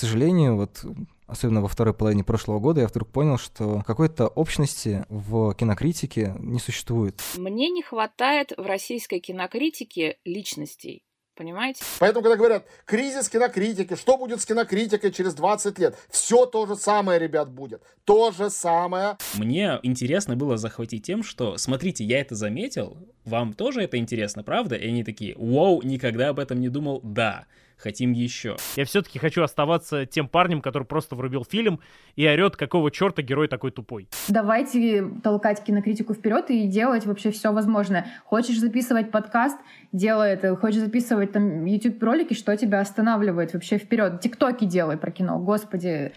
сожалению, вот особенно во второй половине прошлого года, я вдруг понял, что какой-то общности в кинокритике не существует. Мне не хватает в российской кинокритике личностей. Понимаете? Поэтому, когда говорят, кризис кинокритики, что будет с кинокритикой через 20 лет? Все то же самое, ребят, будет. То же самое. Мне интересно было захватить тем, что, смотрите, я это заметил, вам тоже это интересно, правда? И они такие, вау, никогда об этом не думал, да хотим еще. Я все-таки хочу оставаться тем парнем, который просто врубил фильм и орет, какого черта герой такой тупой. Давайте толкать кинокритику вперед и делать вообще все возможное. Хочешь записывать подкаст, делай это. Хочешь записывать там YouTube ролики, что тебя останавливает вообще вперед? Тиктоки делай про кино, господи.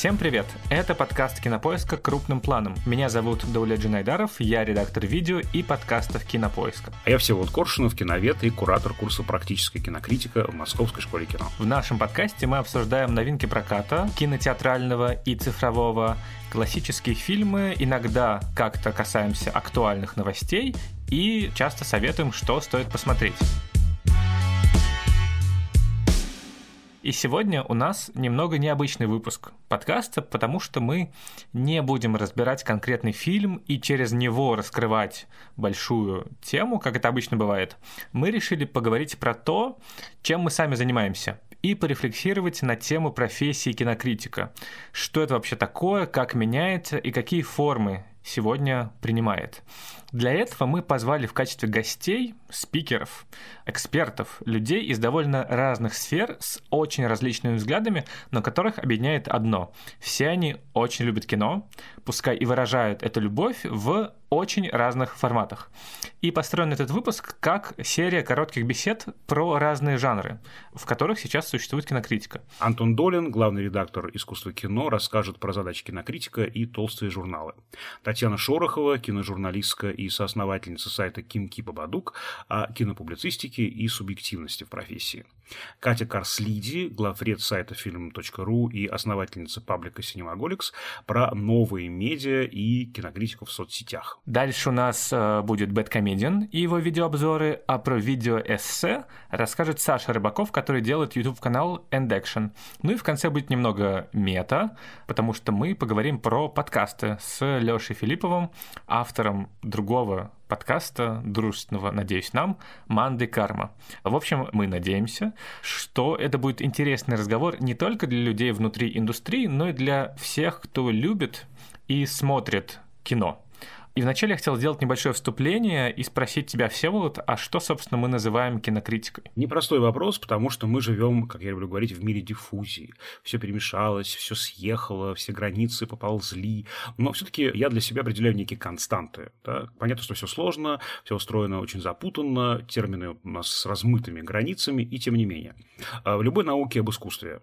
Всем привет! Это подкаст Кинопоиска крупным планом. Меня зовут Даулет Джинайдаров, я редактор видео и подкастов Кинопоиска. А я Всеволод Коршунов, киновед и куратор курса «Практическая кинокритика» в Московской школе кино. В нашем подкасте мы обсуждаем новинки проката, кинотеатрального и цифрового, классические фильмы, иногда как-то касаемся актуальных новостей и часто советуем, что стоит посмотреть. И сегодня у нас немного необычный выпуск подкаста, потому что мы не будем разбирать конкретный фильм и через него раскрывать большую тему, как это обычно бывает. Мы решили поговорить про то, чем мы сами занимаемся, и порефлексировать на тему профессии кинокритика. Что это вообще такое, как меняется и какие формы сегодня принимает. Для этого мы позвали в качестве гостей спикеров, экспертов, людей из довольно разных сфер с очень различными взглядами, но которых объединяет одно. Все они очень любят кино, пускай и выражают эту любовь в очень разных форматах. И построен этот выпуск как серия коротких бесед про разные жанры, в которых сейчас существует кинокритика. Антон Долин, главный редактор искусства кино, расскажет про задачи кинокритика и толстые журналы. Татьяна Шорохова, киножурналистка и соосновательница сайта Ким Кипа о кинопублицистике и субъективности в профессии. Катя Карслиди, главред сайта film.ru и основательница паблика Cinemaголикс про новые медиа и кинокритику в соцсетях. Дальше у нас э, будет Бэткомедиан и его видеообзоры, а про видеоэссе расскажет Саша Рыбаков, который делает YouTube-канал End Action. Ну и в конце будет немного мета, потому что мы поговорим про подкасты с Лешей Филипповым, автором другого подкаста, дружественного, надеюсь, нам, Манды Карма. В общем, мы надеемся, что это будет интересный разговор не только для людей внутри индустрии, но и для всех, кто любит и смотрит кино. И вначале я хотел сделать небольшое вступление и спросить тебя, Всеволод, а что, собственно, мы называем кинокритикой? Непростой вопрос, потому что мы живем, как я люблю говорить, в мире диффузии. Все перемешалось, все съехало, все границы поползли. Но все-таки я для себя определяю некие константы. Да? Понятно, что все сложно, все устроено очень запутанно, термины у нас с размытыми границами, и тем не менее. А в любой науке об искусстве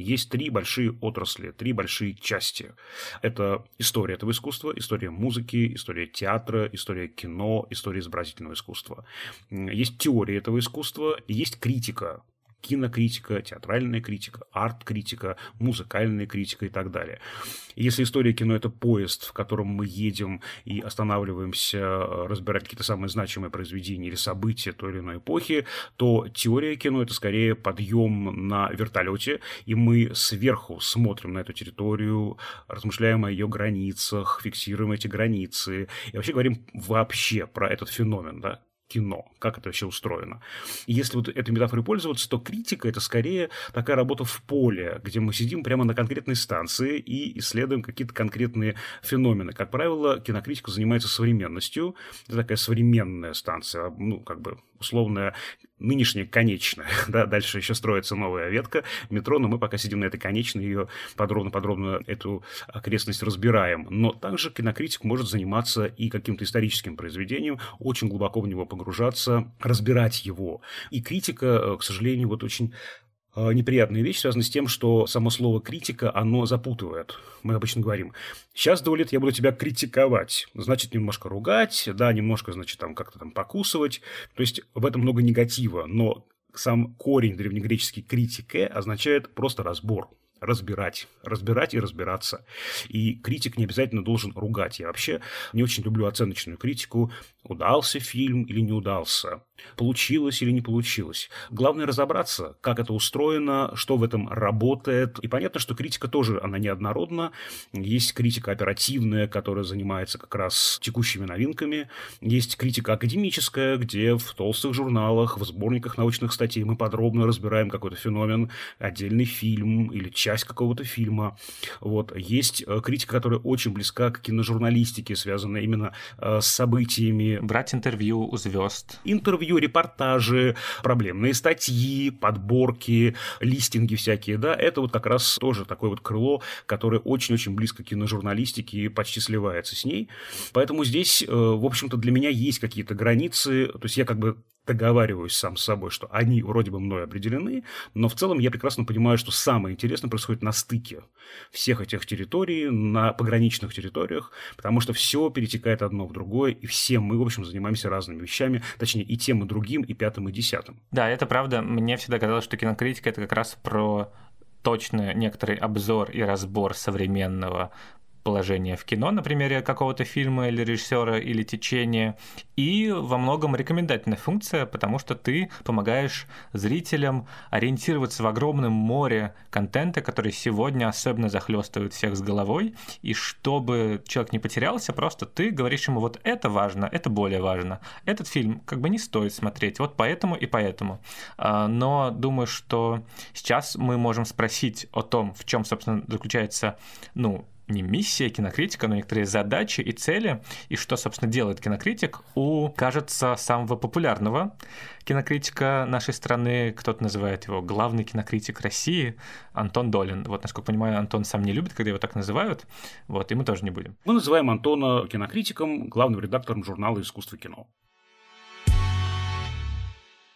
есть три большие отрасли, три большие части. Это история этого искусства, история музыки, история театра, история кино, история изобразительного искусства. Есть теория этого искусства, есть критика кинокритика, театральная критика, арт-критика, музыкальная критика и так далее. Если история кино – это поезд, в котором мы едем и останавливаемся разбирать какие-то самые значимые произведения или события той или иной эпохи, то теория кино – это скорее подъем на вертолете, и мы сверху смотрим на эту территорию, размышляем о ее границах, фиксируем эти границы и вообще говорим вообще про этот феномен, да, кино, как это вообще устроено. И если вот этой метафорой пользоваться, то критика – это скорее такая работа в поле, где мы сидим прямо на конкретной станции и исследуем какие-то конкретные феномены. Как правило, кинокритика занимается современностью. Это такая современная станция, ну, как бы условная нынешняя конечная. Да, дальше еще строится новая ветка метро, но мы пока сидим на этой конечной, ее подробно-подробно эту окрестность разбираем. Но также кинокритик может заниматься и каким-то историческим произведением, очень глубоко в него погружаться, разбирать его. И критика, э, к сожалению, вот очень неприятная вещь связана с тем, что само слово критика, оно запутывает. Мы обычно говорим, сейчас, Даулет, я буду тебя критиковать. Значит, немножко ругать, да, немножко, значит, там как-то там покусывать. То есть, в этом много негатива, но сам корень древнегреческий критике означает просто разбор разбирать. Разбирать и разбираться. И критик не обязательно должен ругать. Я вообще не очень люблю оценочную критику. Удался фильм или не удался? Получилось или не получилось? Главное разобраться, как это устроено, что в этом работает. И понятно, что критика тоже, она неоднородна. Есть критика оперативная, которая занимается как раз текущими новинками. Есть критика академическая, где в толстых журналах, в сборниках научных статей мы подробно разбираем какой-то феномен, отдельный фильм или часть какого-то фильма. Вот. Есть э, критика, которая очень близка к киножурналистике, связанная именно э, с событиями. Брать интервью у звезд. Интервью, репортажи, проблемные статьи, подборки, листинги всякие, да, это вот как раз тоже такое вот крыло, которое очень-очень близко к киножурналистике и почти сливается с ней. Поэтому здесь, э, в общем-то, для меня есть какие-то границы, то есть я как бы договариваюсь сам с собой, что они вроде бы мной определены, но в целом я прекрасно понимаю, что самое интересное происходит на стыке всех этих территорий, на пограничных территориях, потому что все перетекает одно в другое, и все мы, в общем, занимаемся разными вещами, точнее, и тем, и другим, и пятым, и десятым. Да, это правда. Мне всегда казалось, что кинокритика — это как раз про точно некоторый обзор и разбор современного положение в кино на примере какого-то фильма или режиссера или течения, и во многом рекомендательная функция, потому что ты помогаешь зрителям ориентироваться в огромном море контента, который сегодня особенно захлестывает всех с головой, и чтобы человек не потерялся, просто ты говоришь ему, вот это важно, это более важно, этот фильм как бы не стоит смотреть, вот поэтому и поэтому. А, но думаю, что сейчас мы можем спросить о том, в чем, собственно, заключается, ну, не миссия кинокритика, но некоторые задачи и цели, и что, собственно, делает кинокритик у, кажется, самого популярного кинокритика нашей страны, кто-то называет его главный кинокритик России, Антон Долин. Вот, насколько понимаю, Антон сам не любит, когда его так называют, вот, и мы тоже не будем. Мы называем Антона кинокритиком, главным редактором журнала «Искусство кино».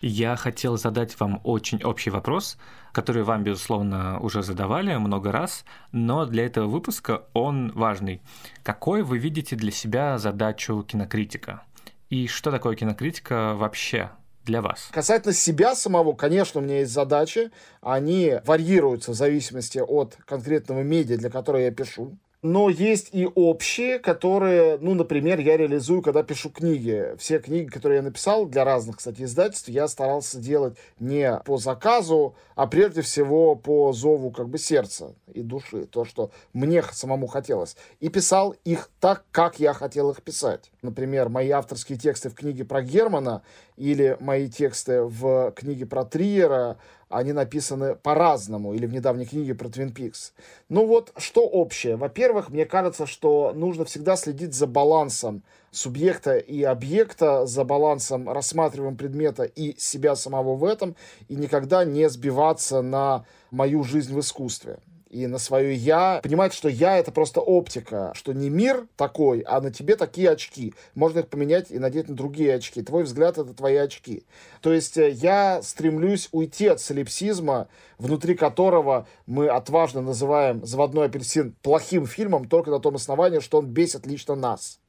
Я хотел задать вам очень общий вопрос, который вам, безусловно, уже задавали много раз, но для этого выпуска он важный. Какой вы видите для себя задачу кинокритика? И что такое кинокритика вообще? для вас? Касательно себя самого, конечно, у меня есть задачи. Они варьируются в зависимости от конкретного медиа, для которого я пишу но есть и общие, которые, ну, например, я реализую, когда пишу книги. Все книги, которые я написал для разных, кстати, издательств, я старался делать не по заказу, а прежде всего по зову как бы сердца и души, то, что мне самому хотелось. И писал их так, как я хотел их писать. Например, мои авторские тексты в книге про Германа или мои тексты в книге про Триера – они написаны по-разному, или в недавней книге про Твин Пикс. Ну вот, что общее? Во-первых, мне кажется, что нужно всегда следить за балансом субъекта и объекта, за балансом рассматриваемого предмета и себя самого в этом, и никогда не сбиваться на мою жизнь в искусстве и на свое «я», понимать, что «я» — это просто оптика, что не мир такой, а на тебе такие очки. Можно их поменять и надеть на другие очки. Твой взгляд — это твои очки. То есть э, я стремлюсь уйти от солипсизма, внутри которого мы отважно называем «Заводной апельсин» плохим фильмом только на том основании, что он бесит лично нас.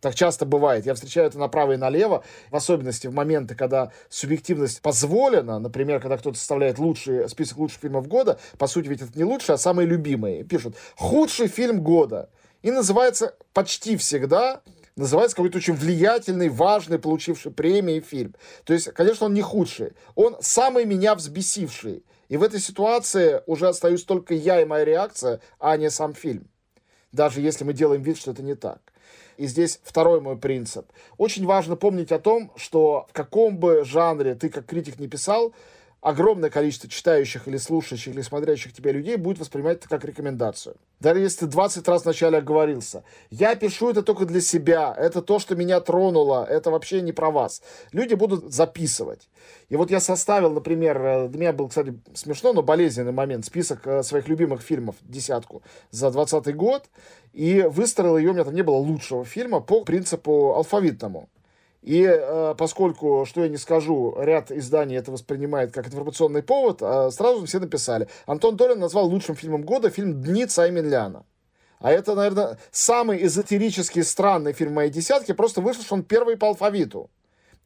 Так часто бывает. Я встречаю это направо и налево, в особенности в моменты, когда субъективность позволена. Например, когда кто-то составляет лучший список лучших фильмов года. По сути, ведь это не лучший, а самые любимые. Пишут «худший фильм года». И называется почти всегда называется какой-то очень влиятельный, важный, получивший премии фильм. То есть, конечно, он не худший. Он самый меня взбесивший. И в этой ситуации уже остаюсь только я и моя реакция, а не сам фильм. Даже если мы делаем вид, что это не так. И здесь второй мой принцип. Очень важно помнить о том, что в каком бы жанре ты как критик не писал, огромное количество читающих или слушающих или смотрящих тебя людей будет воспринимать это как рекомендацию. Даже если ты 20 раз вначале оговорился. Я пишу это только для себя, это то, что меня тронуло, это вообще не про вас. Люди будут записывать. И вот я составил, например, э, для меня был, кстати, смешно, но болезненный момент, список э, своих любимых фильмов, десятку, за 20 год, и выстроил ее, у меня там не было лучшего фильма, по принципу алфавитному. И э, поскольку, что я не скажу, ряд изданий это воспринимает как информационный повод, э, сразу все написали. Антон Долин назвал лучшим фильмом года фильм «Дни Цаймин Ляна». А это, наверное, самый эзотерически странный фильм моей десятки, просто вышел, что он первый по алфавиту.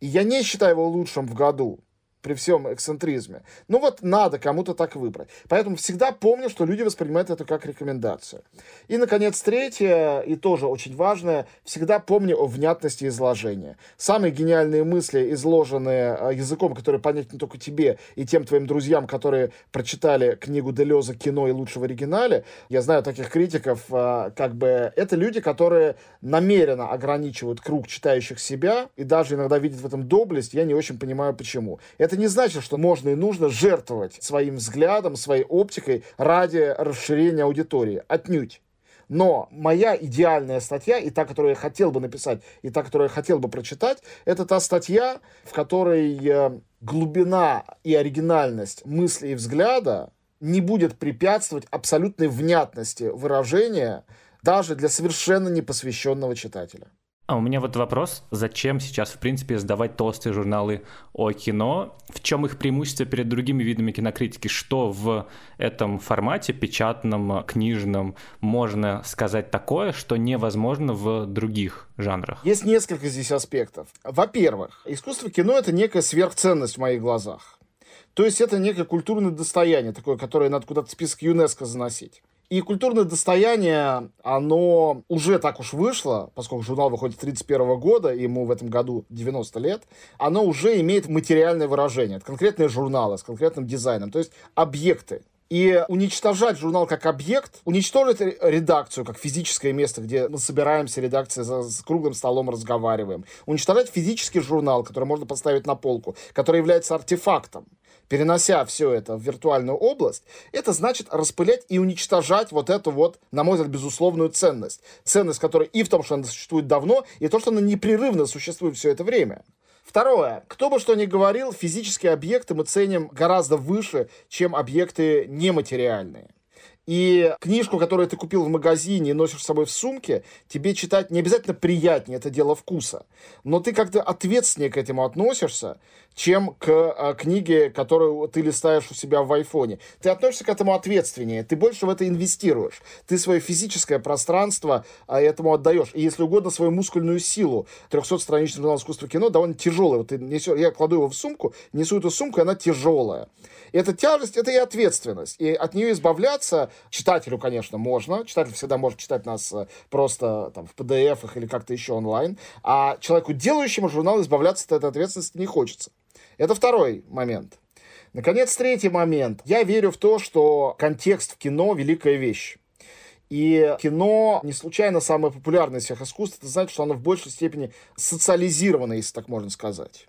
И я не считаю его лучшим в году. При всем эксцентризме. Ну вот надо кому-то так выбрать. Поэтому всегда помню, что люди воспринимают это как рекомендацию. И, наконец, третье, и тоже очень важное, всегда помни о внятности изложения. Самые гениальные мысли, изложенные э, языком, который понятен только тебе и тем твоим друзьям, которые прочитали книгу Делеза «Кино и лучше в оригинале», я знаю таких критиков, э, как бы это люди, которые намеренно ограничивают круг читающих себя и даже иногда видят в этом доблесть, я не очень понимаю, почему. Это не значит, что можно и нужно жертвовать своим взглядом, своей оптикой ради расширения аудитории. Отнюдь. Но моя идеальная статья, и та, которую я хотел бы написать, и та, которую я хотел бы прочитать, это та статья, в которой э, глубина и оригинальность мысли и взгляда не будет препятствовать абсолютной внятности выражения даже для совершенно непосвященного читателя. А у меня вот вопрос, зачем сейчас, в принципе, сдавать толстые журналы о кино? В чем их преимущество перед другими видами кинокритики? Что в этом формате, печатном, книжном, можно сказать такое, что невозможно в других жанрах? Есть несколько здесь аспектов. Во-первых, искусство кино — это некая сверхценность в моих глазах. То есть это некое культурное достояние, такое, которое надо куда-то в список ЮНЕСКО заносить. И культурное достояние, оно уже так уж вышло, поскольку журнал выходит с 31 года, ему в этом году 90 лет, оно уже имеет материальное выражение. Это конкретные журналы с конкретным дизайном, то есть объекты. И уничтожать журнал как объект, уничтожить редакцию как физическое место, где мы собираемся, редакция за, с круглым столом разговариваем. Уничтожать физический журнал, который можно поставить на полку, который является артефактом перенося все это в виртуальную область, это значит распылять и уничтожать вот эту вот, на мой взгляд, безусловную ценность. Ценность, которая и в том, что она существует давно, и то, что она непрерывно существует все это время. Второе. Кто бы что ни говорил, физические объекты мы ценим гораздо выше, чем объекты нематериальные. И книжку, которую ты купил в магазине и носишь с собой в сумке, тебе читать не обязательно приятнее, это дело вкуса. Но ты как-то ответственнее к этому относишься, чем к а, книге, которую ты листаешь у себя в айфоне. Ты относишься к этому ответственнее, ты больше в это инвестируешь. Ты свое физическое пространство а, этому отдаешь. И, если угодно, свою мускульную силу. 300-страничный журнал искусства кино довольно тяжелый. Вот ты несешь, я кладу его в сумку, несу эту сумку, и она тяжелая. И эта тяжесть, это и ответственность. И от нее избавляться читателю, конечно, можно. Читатель всегда может читать нас э, просто там в PDF или как-то еще онлайн. А человеку, делающему журнал, избавляться от этой ответственности не хочется. Это второй момент. Наконец, третий момент. Я верю в то, что контекст в кино – великая вещь. И кино не случайно самое популярное из всех искусств. Это значит, что оно в большей степени социализировано, если так можно сказать.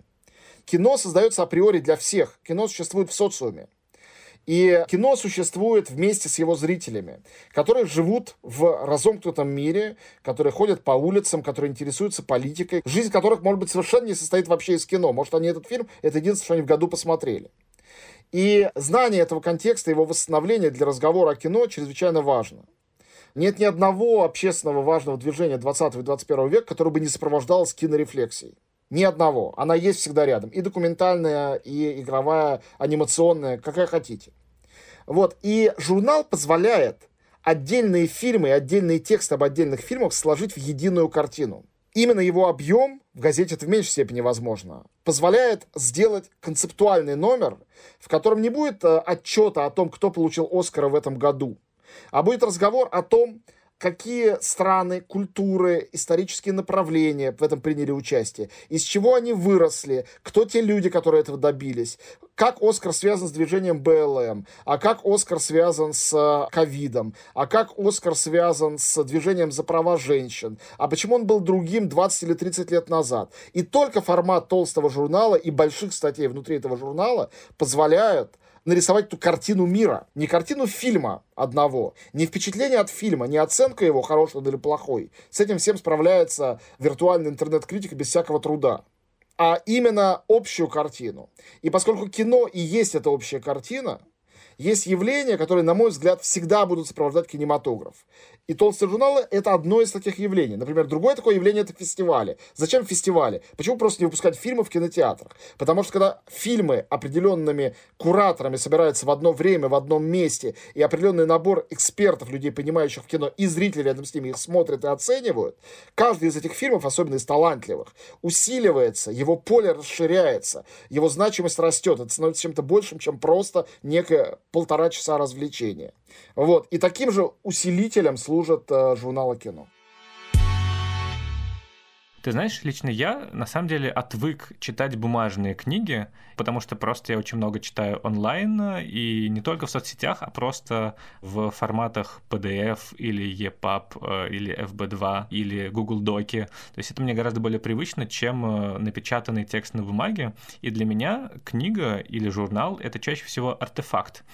Кино создается априори для всех. Кино существует в социуме. И кино существует вместе с его зрителями, которые живут в разомкнутом мире, которые ходят по улицам, которые интересуются политикой, жизнь которых, может быть, совершенно не состоит вообще из кино. Может, они этот фильм, это единственное, что они в году посмотрели. И знание этого контекста, его восстановление для разговора о кино чрезвычайно важно. Нет ни одного общественного важного движения 20 и 21 века, которое бы не сопровождалось кинорефлексией. Ни одного. Она есть всегда рядом. И документальная, и игровая, анимационная, какая хотите. Вот. И журнал позволяет отдельные фильмы и отдельные тексты об отдельных фильмах сложить в единую картину. Именно его объем, в газете это в меньшей степени возможно, позволяет сделать концептуальный номер, в котором не будет э, отчета о том, кто получил Оскара в этом году, а будет разговор о том, какие страны, культуры, исторические направления в этом приняли участие, из чего они выросли, кто те люди, которые этого добились, как Оскар связан с движением БЛМ, а как Оскар связан с э, ковидом, а как Оскар связан с движением за права женщин, а почему он был другим 20 или 30 лет назад. И только формат толстого журнала и больших статей внутри этого журнала позволяют нарисовать ту картину мира. Не картину фильма одного, не впечатление от фильма, не оценка его, хороший или плохой. С этим всем справляется виртуальный интернет-критик без всякого труда а именно общую картину. И поскольку кино и есть эта общая картина, есть явления, которые, на мой взгляд, всегда будут сопровождать кинематограф. И толстые журналы — это одно из таких явлений. Например, другое такое явление — это фестивали. Зачем фестивали? Почему просто не выпускать фильмы в кинотеатрах? Потому что когда фильмы определенными кураторами собираются в одно время, в одном месте, и определенный набор экспертов, людей, понимающих кино, и зрители рядом с ними их смотрят и оценивают, каждый из этих фильмов, особенно из талантливых, усиливается, его поле расширяется, его значимость растет. Это становится чем-то большим, чем просто некое полтора часа развлечения. Вот. И таким же усилителем служат э, журналы кино. Ты знаешь, лично я на самом деле отвык читать бумажные книги, потому что просто я очень много читаю онлайн, и не только в соцсетях, а просто в форматах PDF или EPUB, э, или FB2, или Google Доки. То есть это мне гораздо более привычно, чем э, напечатанный текст на бумаге. И для меня книга или журнал — это чаще всего артефакт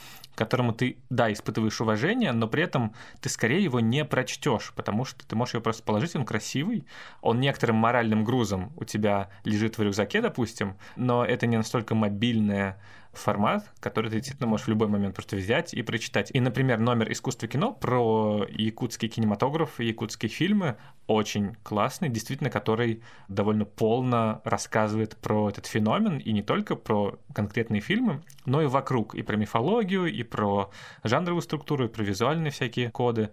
которому ты, да, испытываешь уважение, но при этом ты скорее его не прочтешь, потому что ты можешь его просто положить, он красивый, он некоторым моральным грузом у тебя лежит в рюкзаке, допустим, но это не настолько мобильное формат, который ты действительно можешь в любой момент просто взять и прочитать. И, например, номер «Искусство кино» про якутский кинематограф и якутские фильмы очень классный, действительно, который довольно полно рассказывает про этот феномен, и не только про конкретные фильмы, но и вокруг, и про мифологию, и про жанровую структуру, и про визуальные всякие коды.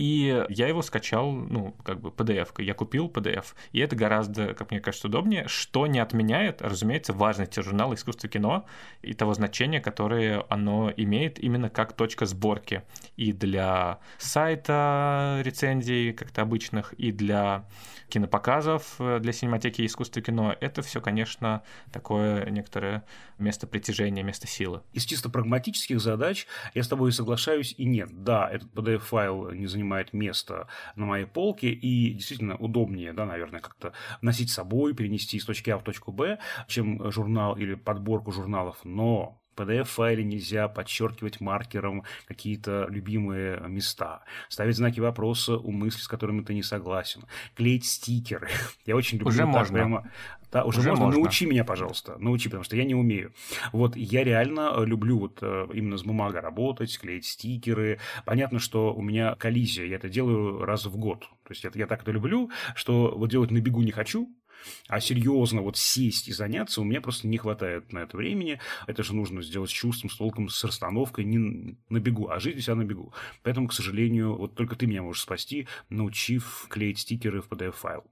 И я его скачал, ну, как бы PDF. Я купил PDF. И это гораздо, как мне кажется, удобнее, что не отменяет, разумеется, важности журнала «Искусство кино» и того значения, которое оно имеет именно как точка сборки и для сайта рецензий как-то обычных, и для кинопоказов э, для синематеки искусства кино, это все, конечно, такое некоторое место притяжения, место силы. Из чисто прагматических задач я с тобой соглашаюсь и нет. Да, этот PDF-файл не занимает места на моей полке, и действительно удобнее, да, наверное, как-то носить с собой, перенести из точки А в точку Б, чем журнал или подборку журналов. Но PDF-файле нельзя подчеркивать маркером какие-то любимые места, ставить знаки вопроса у мысли, с которыми ты не согласен, клеить стикеры. Я очень люблю Уже можно. прямо... Да, уже, Уже можно. можно. Научи меня, пожалуйста. Научи, потому что я не умею. Вот я реально э, люблю вот э, именно с бумагой работать, клеить стикеры. Понятно, что у меня коллизия. Я это делаю раз в год. То есть это, я так это люблю, что вот делать на бегу не хочу, а серьезно вот сесть и заняться у меня просто не хватает на это времени. Это же нужно сделать с чувством, с толком, с расстановкой, не на бегу, а жить у себя на бегу. Поэтому, к сожалению, вот только ты меня можешь спасти, научив клеить стикеры в PDF-файл.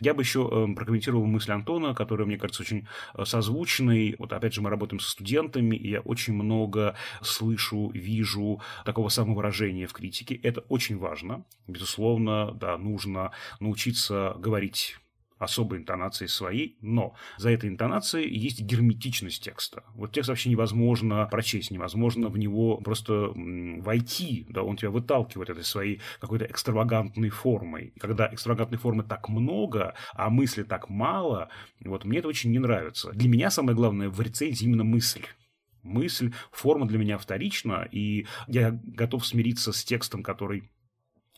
Я бы еще э, прокомментировал мысль Антона, которая, мне кажется, очень э, созвучной. Вот опять же, мы работаем со студентами, и я очень много слышу, вижу такого самовыражения в критике. Это очень важно. Безусловно, да, нужно научиться говорить особой интонацией своей, но за этой интонацией есть герметичность текста. Вот текст вообще невозможно прочесть, невозможно в него просто войти, да, он тебя выталкивает этой своей какой-то экстравагантной формой. И когда экстравагантной формы так много, а мысли так мало, вот мне это очень не нравится. Для меня самое главное в рецензии именно мысль мысль, форма для меня вторична, и я готов смириться с текстом, который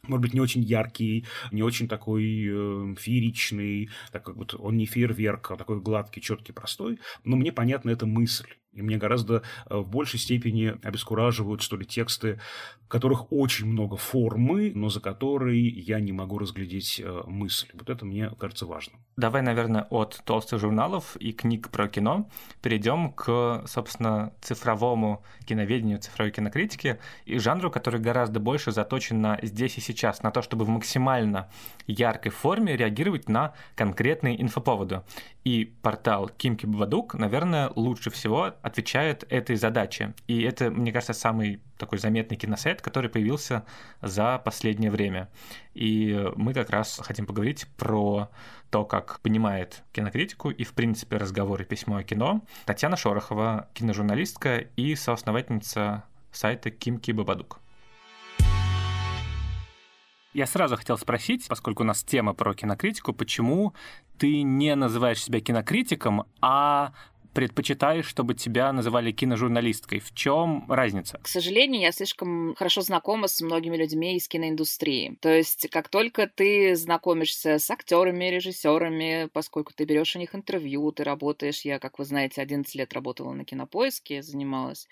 может быть, не очень яркий, не очень такой э, фееричный, так как вот он не фейерверк, а такой гладкий, четкий, простой, но мне понятна эта мысль. И мне гораздо э, в большей степени обескураживают, что ли, тексты, в которых очень много формы, но за которой я не могу разглядеть э, мысль. Вот это мне кажется важным. Давай, наверное, от толстых журналов и книг про кино перейдем к, собственно, цифровому киноведению, цифровой кинокритике и жанру, который гораздо больше заточен на здесь и сейчас, на то, чтобы в максимально яркой форме реагировать на конкретные инфоповоды. И портал Кимки Бабадук, наверное, лучше всего отвечает этой задаче. И это, мне кажется, самый такой заметный киносайт, который появился за последнее время. И мы как раз хотим поговорить про то, как понимает кинокритику и, в принципе, разговоры письмо о кино Татьяна Шорохова, киножурналистка и соосновательница сайта Кимки Бабадук. Я сразу хотел спросить, поскольку у нас тема про кинокритику, почему ты не называешь себя кинокритиком, а предпочитаешь, чтобы тебя называли киножурналисткой. В чем разница? К сожалению, я слишком хорошо знакома с многими людьми из киноиндустрии. То есть, как только ты знакомишься с актерами, режиссерами, поскольку ты берешь у них интервью, ты работаешь, я, как вы знаете, 11 лет работала на кинопоиске, занималась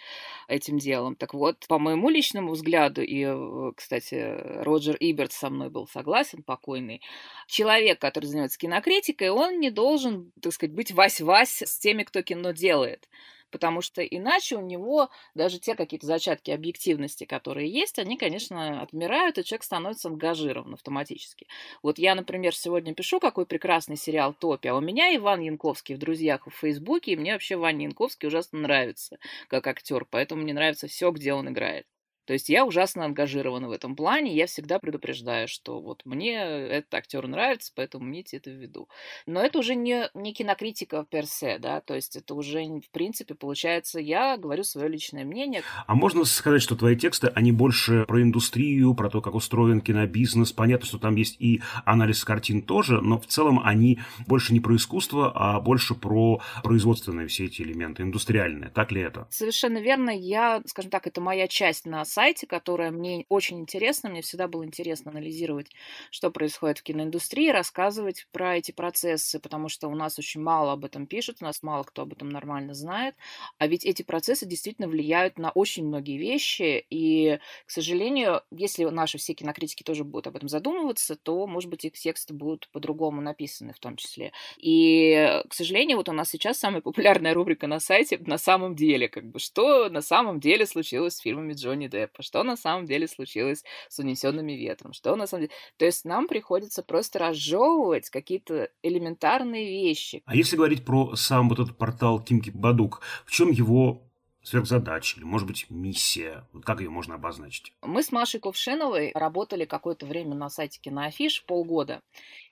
этим делом. Так вот, по моему личному взгляду, и, э, кстати, Роджер Иберт со мной был согласен, покойный, человек, который занимается кинокритикой, он не должен, так сказать, быть вась-вась с теми, кто кино делает потому что иначе у него даже те какие-то зачатки объективности, которые есть, они, конечно, отмирают, и человек становится ангажирован автоматически. Вот я, например, сегодня пишу, какой прекрасный сериал «Топи», а у меня Иван Янковский в друзьях в Фейсбуке, и мне вообще Ваня Янковский ужасно нравится как актер, поэтому мне нравится все, где он играет. То есть я ужасно ангажирована в этом плане, я всегда предупреждаю, что вот мне этот актер нравится, поэтому имейте это в виду. Но это уже не, не кинокритика персе, да, то есть это уже, в принципе, получается, я говорю свое личное мнение. А можно сказать, что твои тексты, они больше про индустрию, про то, как устроен кинобизнес, понятно, что там есть и анализ картин тоже, но в целом они больше не про искусство, а больше про производственные все эти элементы, индустриальные, так ли это? Совершенно верно, я, скажем так, это моя часть на сайте, которая мне очень интересна. Мне всегда было интересно анализировать, что происходит в киноиндустрии, рассказывать про эти процессы, потому что у нас очень мало об этом пишут, у нас мало кто об этом нормально знает. А ведь эти процессы действительно влияют на очень многие вещи. И, к сожалению, если наши все кинокритики тоже будут об этом задумываться, то, может быть, их тексты будут по-другому написаны в том числе. И, к сожалению, вот у нас сейчас самая популярная рубрика на сайте «На самом деле», как бы, что на самом деле случилось с фильмами Джонни Деппа Деппа, что на самом деле случилось с унесенными ветром, что на самом деле... То есть нам приходится просто разжевывать какие-то элементарные вещи. А если говорить про сам вот этот портал Кимки Бадук, в чем его сверхзадача или, может быть, миссия? Как ее можно обозначить? Мы с Машей Кувшиновой работали какое-то время на сайте Киноафиш, полгода.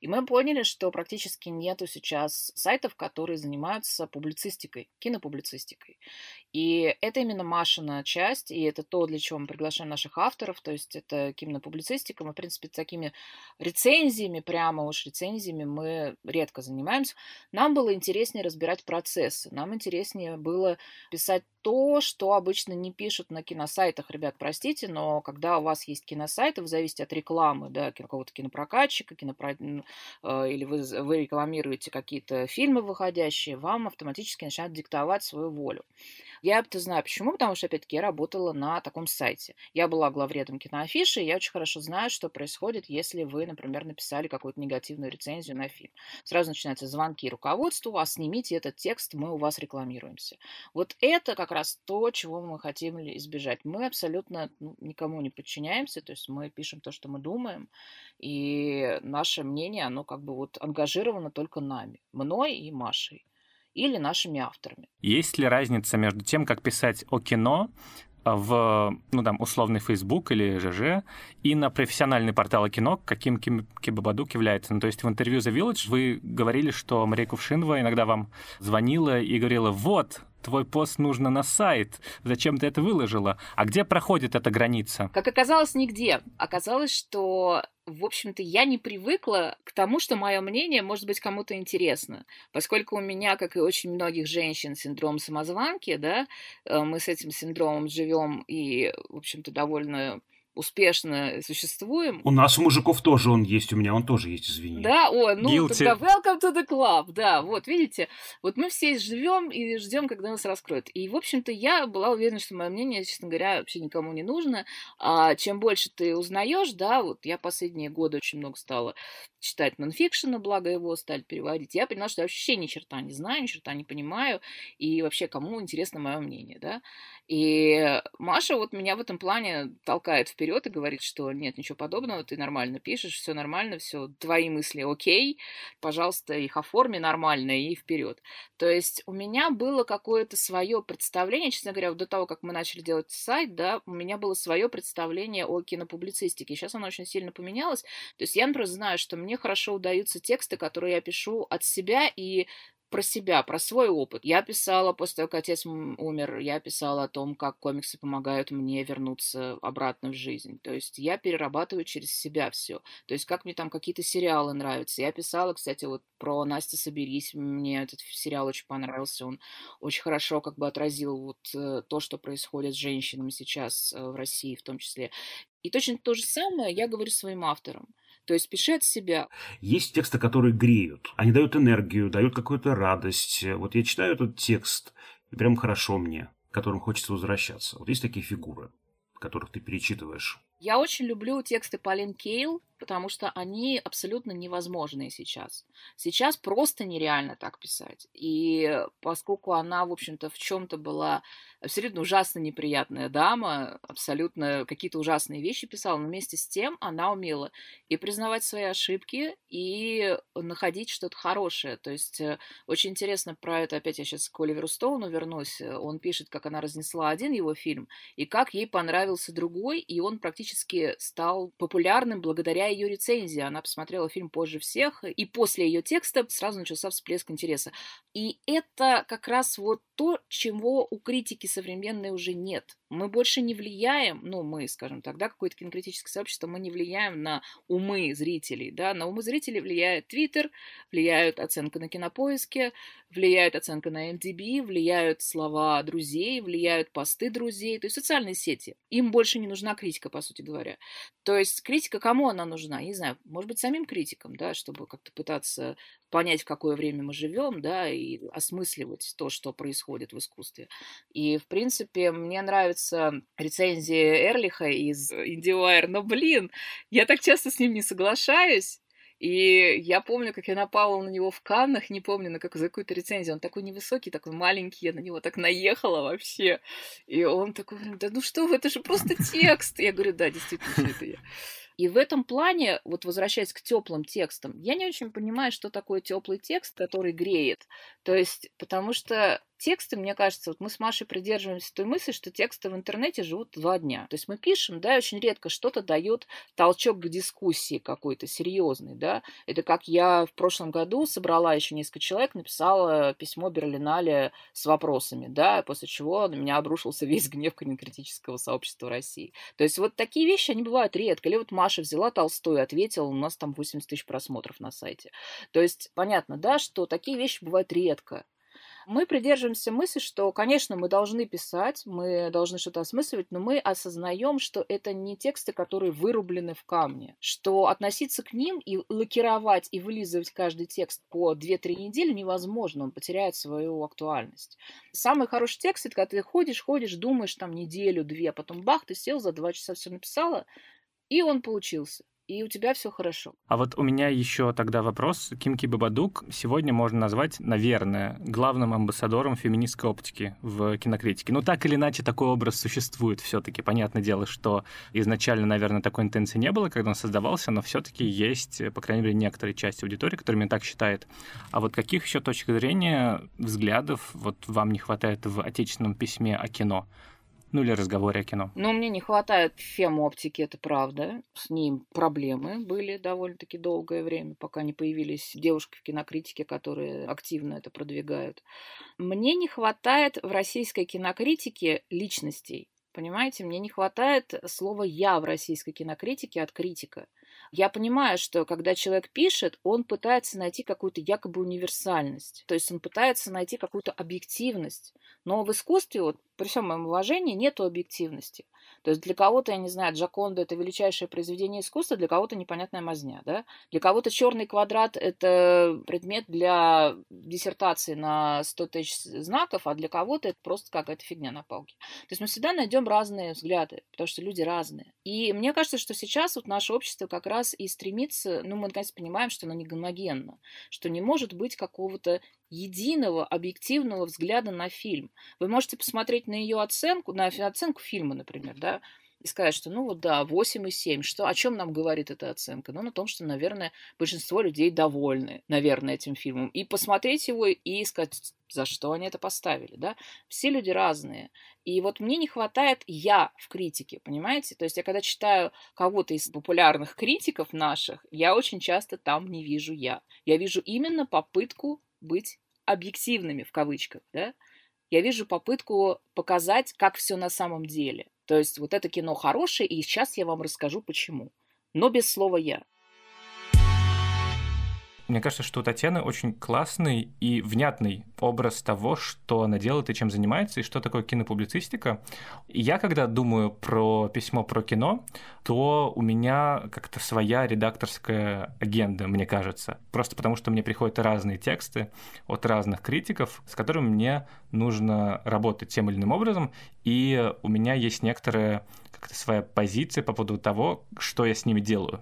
И мы поняли, что практически нету сейчас сайтов, которые занимаются публицистикой, кинопублицистикой. И это именно Машина часть, и это то, для чего мы приглашаем наших авторов, то есть это кинопублицистика. Мы, в принципе, такими рецензиями, прямо уж рецензиями мы редко занимаемся. Нам было интереснее разбирать процессы, нам интереснее было писать то, что обычно не пишут на киносайтах. Ребят, простите, но когда у вас есть киносайты, вы зависите от рекламы, да, какого-то кинопрокатчика, кинопро... Э, или вы, вы рекламируете какие-то фильмы выходящие, вам автоматически начинают диктовать свою волю. Я это знаю почему, потому что, опять-таки, я работала на таком сайте. Я была главредом киноафиши, и я очень хорошо знаю, что происходит, если вы, например, написали какую-то негативную рецензию на фильм. Сразу начинаются звонки руководству, а снимите этот текст, мы у вас рекламируемся. Вот это как раз то, чего мы хотим избежать. Мы абсолютно ну, никому не подчиняемся, то есть мы пишем то, что мы думаем, и наше мнение, оно как бы вот ангажировано только нами, мной и Машей или нашими авторами. Есть ли разница между тем, как писать о кино в, ну там, условный Facebook или ЖЖ, и на профессиональный портал кино, каким Ким Кибабадук является. Ну, то есть в интервью The Village вы говорили, что Мария Кувшинова иногда вам звонила и говорила, вот, твой пост нужно на сайт, зачем ты это выложила? А где проходит эта граница? Как оказалось, нигде. Оказалось, что в общем-то, я не привыкла к тому, что мое мнение может быть кому-то интересно. Поскольку у меня, как и очень многих женщин, синдром самозванки, да, э, мы с этим синдромом живем и, в общем-то, довольно успешно существуем. У нас у мужиков тоже он есть, у меня он тоже есть, извини. Да, о, ну Guilty. тогда welcome to the club, да, вот, видите, вот мы все живем и ждем, когда нас раскроют. И, в общем-то, я была уверена, что мое мнение, честно говоря, вообще никому не нужно. А чем больше ты узнаешь, да, вот я последние годы очень много стала читать нонфикшена, благо его стали переводить, я поняла, что я вообще ни черта не знаю, ни черта не понимаю, и вообще кому интересно мое мнение, да. И Маша вот меня в этом плане толкает вперед и говорит, что нет, ничего подобного, ты нормально пишешь, все нормально, все, твои мысли окей, пожалуйста, их оформи нормально и вперед. То есть у меня было какое-то свое представление, честно говоря, вот до того, как мы начали делать сайт, да, у меня было свое представление о кинопублицистике. Сейчас оно очень сильно поменялось. То есть я, например, знаю, что мне хорошо удаются тексты, которые я пишу от себя и про себя, про свой опыт. Я писала после того, как отец умер, я писала о том, как комиксы помогают мне вернуться обратно в жизнь. То есть я перерабатываю через себя все. То есть как мне там какие-то сериалы нравятся. Я писала, кстати, вот про Настя Соберись. Мне этот сериал очень понравился. Он очень хорошо как бы отразил вот э, то, что происходит с женщинами сейчас э, в России в том числе. И точно то же самое я говорю своим авторам. То есть пиши от себя. Есть тексты, которые греют. Они дают энергию, дают какую-то радость. Вот я читаю этот текст, и прям хорошо мне, к которым хочется возвращаться. Вот есть такие фигуры, которых ты перечитываешь. Я очень люблю тексты Полин Кейл, потому что они абсолютно невозможные сейчас. Сейчас просто нереально так писать. И поскольку она, в общем-то, в чем-то была абсолютно ужасно неприятная дама, абсолютно какие-то ужасные вещи писала, но вместе с тем она умела и признавать свои ошибки, и находить что-то хорошее. То есть э, очень интересно про это, опять я сейчас к Оливеру Стоуну вернусь, он пишет, как она разнесла один его фильм, и как ей понравился другой, и он практически стал популярным благодаря ее рецензии. Она посмотрела фильм позже всех, и после ее текста сразу начался всплеск интереса. И это как раз вот то, чего у критики современной уже нет. Мы больше не влияем, ну, мы, скажем так, да, какое-то кинокритическое сообщество, мы не влияем на умы зрителей, да, на умы зрителей влияет Твиттер, влияют оценка на кинопоиске, влияет оценка на MDB, влияют слова друзей, влияют посты друзей, то есть социальные сети. Им больше не нужна критика, по сути говоря. То есть критика кому она нужна? Не знаю, может быть, самим критикам, да, чтобы как-то пытаться понять, в какое время мы живем, да, и осмысливать то, что происходит в искусстве. И, в принципе, мне нравится рецензия Эрлиха из IndieWire, но, блин, я так часто с ним не соглашаюсь, и я помню, как я напала на него в Каннах, не помню, на какую, за какую-то рецензию. Он такой невысокий, такой маленький, я на него так наехала вообще. И он такой, да ну что вы, это же просто текст. Я говорю, да, действительно, это я. И в этом плане, вот возвращаясь к теплым текстам, я не очень понимаю, что такое теплый текст, который греет. То есть, потому что тексты, мне кажется, вот мы с Машей придерживаемся той мысли, что тексты в интернете живут два дня. То есть мы пишем, да, и очень редко что-то дает толчок к дискуссии какой-то серьезный, да. Это как я в прошлом году собрала еще несколько человек, написала письмо Берлинале с вопросами, да, после чего на меня обрушился весь гнев критического сообщества России. То есть вот такие вещи, они бывают редко. Или вот Маша взяла Толстой, ответила, у нас там 80 тысяч просмотров на сайте. То есть понятно, да, что такие вещи бывают редко. Мы придерживаемся мысли, что, конечно, мы должны писать, мы должны что-то осмысливать, но мы осознаем, что это не тексты, которые вырублены в камне, что относиться к ним и лакировать и вылизывать каждый текст по 2-3 недели невозможно, он потеряет свою актуальность. Самый хороший текст — это когда ты ходишь, ходишь, думаешь там неделю-две, а потом бах, ты сел, за два часа все написала, и он получился и у тебя все хорошо. А вот у меня еще тогда вопрос. Кимки Бабадук сегодня можно назвать, наверное, главным амбассадором феминистской оптики в кинокритике. Ну, так или иначе, такой образ существует все-таки. Понятное дело, что изначально, наверное, такой интенции не было, когда он создавался, но все-таки есть, по крайней мере, некоторые части аудитории, которыми так считает. А вот каких еще точек зрения, взглядов вот вам не хватает в отечественном письме о кино? Ну или разговоре о кино. Но мне не хватает фем-оптики, это правда. С ним проблемы были довольно-таки долгое время, пока не появились девушки в кинокритике, которые активно это продвигают. Мне не хватает в российской кинокритике личностей. Понимаете, мне не хватает слова «я» в российской кинокритике от критика. Я понимаю, что когда человек пишет, он пытается найти какую-то якобы универсальность. То есть он пытается найти какую-то объективность. Но в искусстве, вот, при всем моем уважении, нет объективности. То есть для кого-то, я не знаю, Джаконда это величайшее произведение искусства, для кого-то непонятная мазня, да? Для кого-то черный квадрат это предмет для диссертации на 100 тысяч знаков, а для кого-то это просто какая-то фигня на палке. То есть мы всегда найдем разные взгляды, потому что люди разные. И мне кажется, что сейчас вот наше общество как раз и стремится, ну, мы наконец понимаем, что оно не гомогенно, что не может быть какого-то единого объективного взгляда на фильм. Вы можете посмотреть на ее оценку, на оценку фильма, например, да, и сказать, что ну вот да, 8,7. Что, о чем нам говорит эта оценка? Ну, на том, что, наверное, большинство людей довольны, наверное, этим фильмом. И посмотреть его и сказать, за что они это поставили, да? Все люди разные. И вот мне не хватает я в критике, понимаете? То есть я когда читаю кого-то из популярных критиков наших, я очень часто там не вижу я. Я вижу именно попытку быть объективными в кавычках, да, я вижу попытку показать, как все на самом деле. То есть вот это кино хорошее, и сейчас я вам расскажу почему. Но без слова «я». Мне кажется, что у Татьяны очень классный и внятный образ того, что она делает и чем занимается, и что такое кинопублицистика. И я, когда думаю про письмо про кино, то у меня как-то своя редакторская агенда, мне кажется. Просто потому, что мне приходят разные тексты от разных критиков, с которыми мне нужно работать тем или иным образом, и у меня есть некоторая как-то своя позиция по поводу того, что я с ними делаю.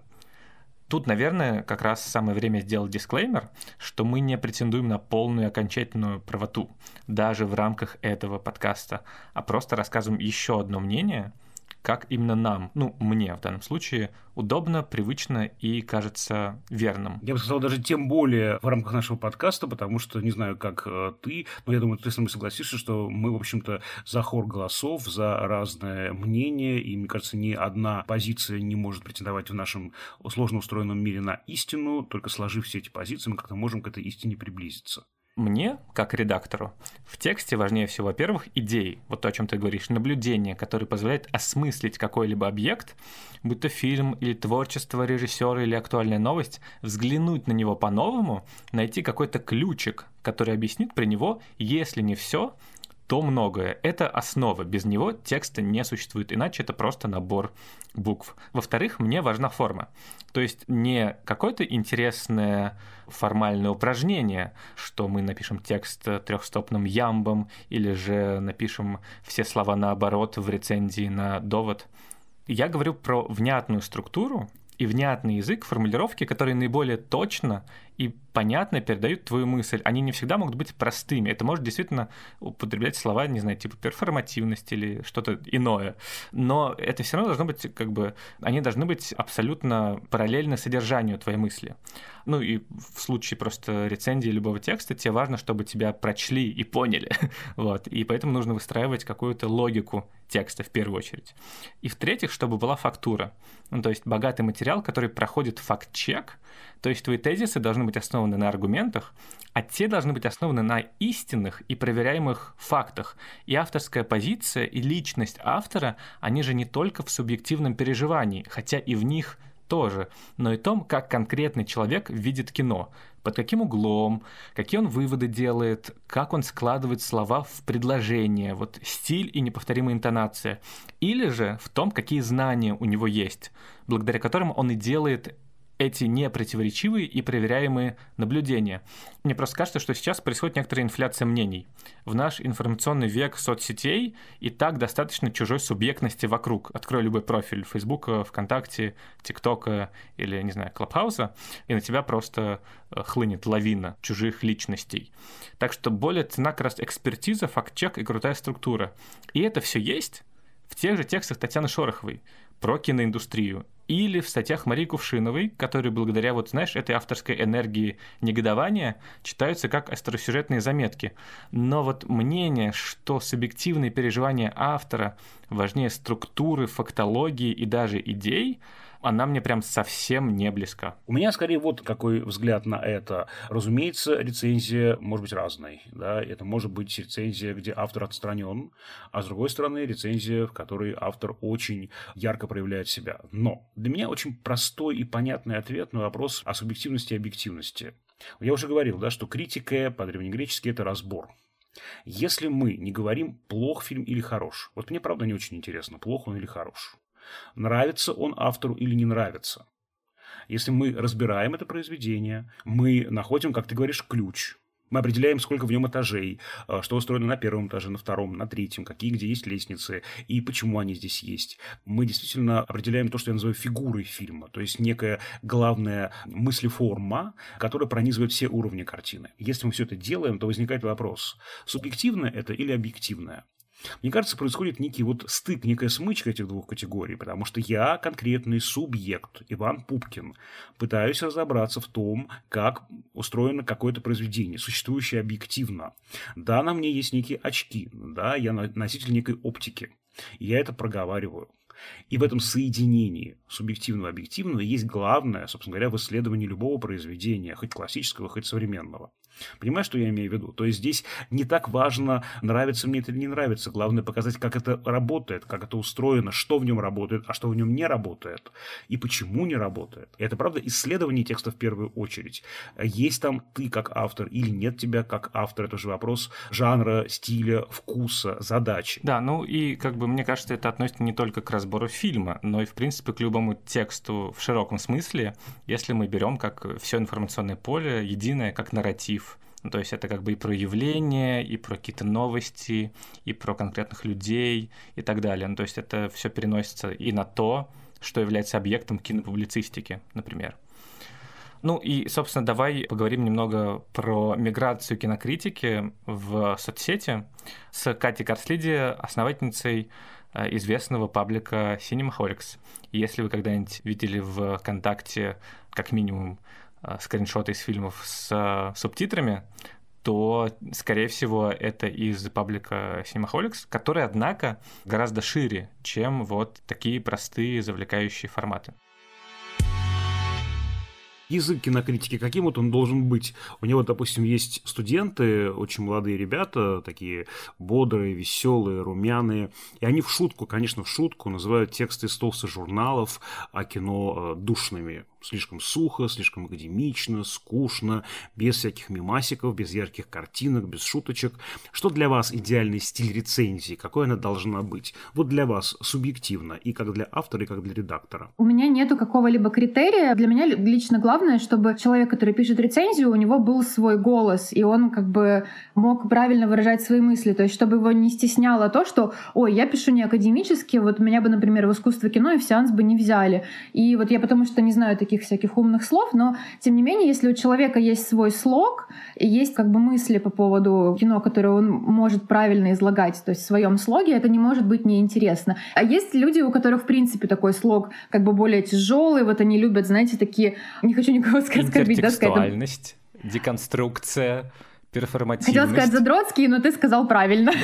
Тут, наверное, как раз самое время сделать дисклеймер, что мы не претендуем на полную окончательную правоту даже в рамках этого подкаста, а просто рассказываем еще одно мнение, как именно нам, ну, мне в данном случае, удобно, привычно и кажется верным. Я бы сказал, даже тем более в рамках нашего подкаста, потому что, не знаю, как э, ты, но я думаю, ты со мной согласишься, что мы, в общем-то, за хор голосов, за разное мнение, и, мне кажется, ни одна позиция не может претендовать в нашем сложно устроенном мире на истину, только сложив все эти позиции, мы как-то можем к этой истине приблизиться. Мне, как редактору, в тексте важнее всего, во-первых, идеи, вот то, о чем ты говоришь, наблюдение, которое позволяет осмыслить какой-либо объект, будь то фильм или творчество режиссера или актуальная новость, взглянуть на него по-новому, найти какой-то ключик, который объяснит при него, если не все, то многое. Это основа. Без него текста не существует, иначе это просто набор букв. Во-вторых, мне важна форма. То есть не какое-то интересное формальное упражнение, что мы напишем текст трехстопным ямбом или же напишем все слова наоборот в рецензии на довод. Я говорю про внятную структуру и внятный язык, формулировки, которые наиболее точно и понятно передают твою мысль. Они не всегда могут быть простыми. Это может действительно употреблять слова, не знаю, типа перформативность или что-то иное. Но это все равно должно быть, как бы, они должны быть абсолютно параллельны содержанию твоей мысли. Ну и в случае просто рецензии любого текста тебе важно, чтобы тебя прочли и поняли. вот. И поэтому нужно выстраивать какую-то логику текста в первую очередь. И в-третьих, чтобы была фактура. Ну, то есть богатый материал, который проходит факт-чек, то есть твои тезисы должны быть основаны на аргументах, а те должны быть основаны на истинных и проверяемых фактах. И авторская позиция, и личность автора, они же не только в субъективном переживании, хотя и в них тоже, но и том, как конкретный человек видит кино, под каким углом, какие он выводы делает, как он складывает слова в предложение, вот стиль и неповторимая интонация, или же в том, какие знания у него есть, благодаря которым он и делает эти непротиворечивые и проверяемые наблюдения. Мне просто кажется, что сейчас происходит некоторая инфляция мнений. В наш информационный век соцсетей и так достаточно чужой субъектности вокруг. Открой любой профиль Фейсбука, ВКонтакте, ТикТока или, не знаю, Клабхауса, и на тебя просто э, хлынет лавина чужих личностей. Так что более цена как раз экспертиза, факт-чек и крутая структура. И это все есть в тех же текстах Татьяны Шороховой про киноиндустрию или в статьях Марии Кувшиновой, которые благодаря, вот знаешь, этой авторской энергии негодования читаются как остросюжетные заметки. Но вот мнение, что субъективные переживания автора важнее структуры, фактологии и даже идей – она мне прям совсем не близка. У меня скорее вот какой взгляд на это. Разумеется, рецензия может быть разной. Да? Это может быть рецензия, где автор отстранен, а с другой стороны рецензия, в которой автор очень ярко проявляет себя. Но для меня очень простой и понятный ответ на вопрос о субъективности и объективности. Я уже говорил, да, что критика по-древнегречески – это разбор. Если мы не говорим плох фильм или хорош, вот мне правда не очень интересно, плох он или хорош. Нравится он автору или не нравится. Если мы разбираем это произведение, мы находим, как ты говоришь, ключ. Мы определяем, сколько в нем этажей, э, что устроено на первом этаже, на втором, на третьем, какие где есть лестницы и почему они здесь есть. Мы действительно определяем то, что я называю фигурой фильма, то есть некая главная мыслеформа, которая пронизывает все уровни картины. Если мы все это делаем, то возникает вопрос, субъективно это или объективное. Мне кажется, происходит некий вот стык, некая смычка этих двух категорий, потому что я конкретный субъект, Иван Пупкин, пытаюсь разобраться в том, как устроено какое-то произведение, существующее объективно. Да, на мне есть некие очки, да, я носитель некой оптики. Я это проговариваю. И в этом соединении субъективного и объективного есть главное, собственно говоря, в исследовании любого произведения, хоть классического, хоть современного. Понимаешь, что я имею в виду? То есть здесь не так важно, нравится мне это или не нравится. Главное показать, как это работает, как это устроено, что в нем работает, а что в нем не работает, и почему не работает. И это, правда, исследование текста в первую очередь. Есть там ты как автор или нет тебя как автор, это же вопрос жанра, стиля, вкуса, задачи. Да, ну и как бы мне кажется, это относится не только к разбору фильма, но и, в принципе, к любому тексту в широком смысле, если мы берем как все информационное поле единое, как нарратив, ну, то есть это как бы и про явления, и про какие-то новости, и про конкретных людей и так далее. Ну, то есть это все переносится и на то, что является объектом кинопублицистики, например. Ну и, собственно, давай поговорим немного про миграцию кинокритики в соцсети с Катей Карслиди, основательницей э, известного паблика Cinemaholics. Если вы когда-нибудь видели в ВКонтакте как минимум скриншоты из фильмов с э, субтитрами, то, скорее всего, это из паблика Cinemaholics, который, однако, гораздо шире, чем вот такие простые завлекающие форматы. Язык кинокритики, каким вот он должен быть. У него, допустим, есть студенты, очень молодые ребята, такие бодрые, веселые, румяные, и они в шутку, конечно, в шутку называют тексты из толстых журналов о кино э, душными слишком сухо, слишком академично, скучно, без всяких мимасиков, без ярких картинок, без шуточек. Что для вас идеальный стиль рецензии? Какой она должна быть? Вот для вас субъективно, и как для автора, и как для редактора. У меня нету какого-либо критерия. Для меня лично главное, чтобы человек, который пишет рецензию, у него был свой голос, и он как бы мог правильно выражать свои мысли. То есть, чтобы его не стесняло то, что, ой, я пишу не академически, вот меня бы, например, в искусство кино и в сеанс бы не взяли. И вот я потому что не знаю таких таких всяких умных слов, но тем не менее, если у человека есть свой слог, и есть как бы мысли по поводу кино, которые он может правильно излагать, то есть в своем слоге, это не может быть неинтересно. А есть люди, у которых в принципе такой слог как бы более тяжелый, вот они любят, знаете, такие, не хочу никого оскорбить, да, сказать. Деконструкция перформативность. Хотела сказать задротский, но ты сказал правильно.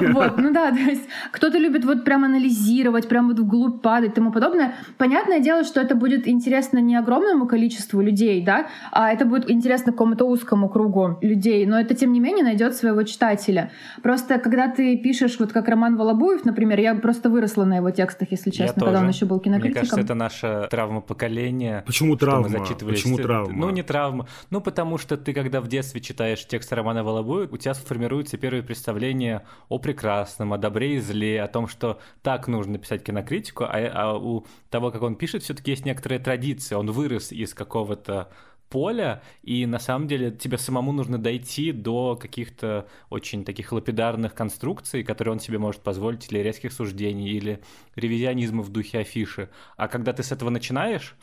Вот, ну да, то есть кто-то любит вот прям анализировать, прям вот вглубь падать и тому подобное. Понятное дело, что это будет интересно не огромному количеству людей, да, а это будет интересно какому-то узкому кругу людей, но это, тем не менее, найдет своего читателя. Просто, когда ты пишешь, вот как Роман Волобуев, например, я просто выросла на его текстах, если честно, когда он еще был кинокритиком. Мне кажется, это наша травма поколения. Почему травма? Почему травма? Ну, не травма. Ну, потому что ты, когда в детстве читаешь текста Романа Волобуя, у тебя формируются первые представления о прекрасном, о добре и зле, о том, что так нужно писать кинокритику, а, а у того, как он пишет, все-таки есть некоторая традиция. Он вырос из какого-то поля, и на самом деле тебе самому нужно дойти до каких-то очень таких лапидарных конструкций, которые он себе может позволить, или резких суждений, или ревизионизма в духе афиши. А когда ты с этого начинаешь,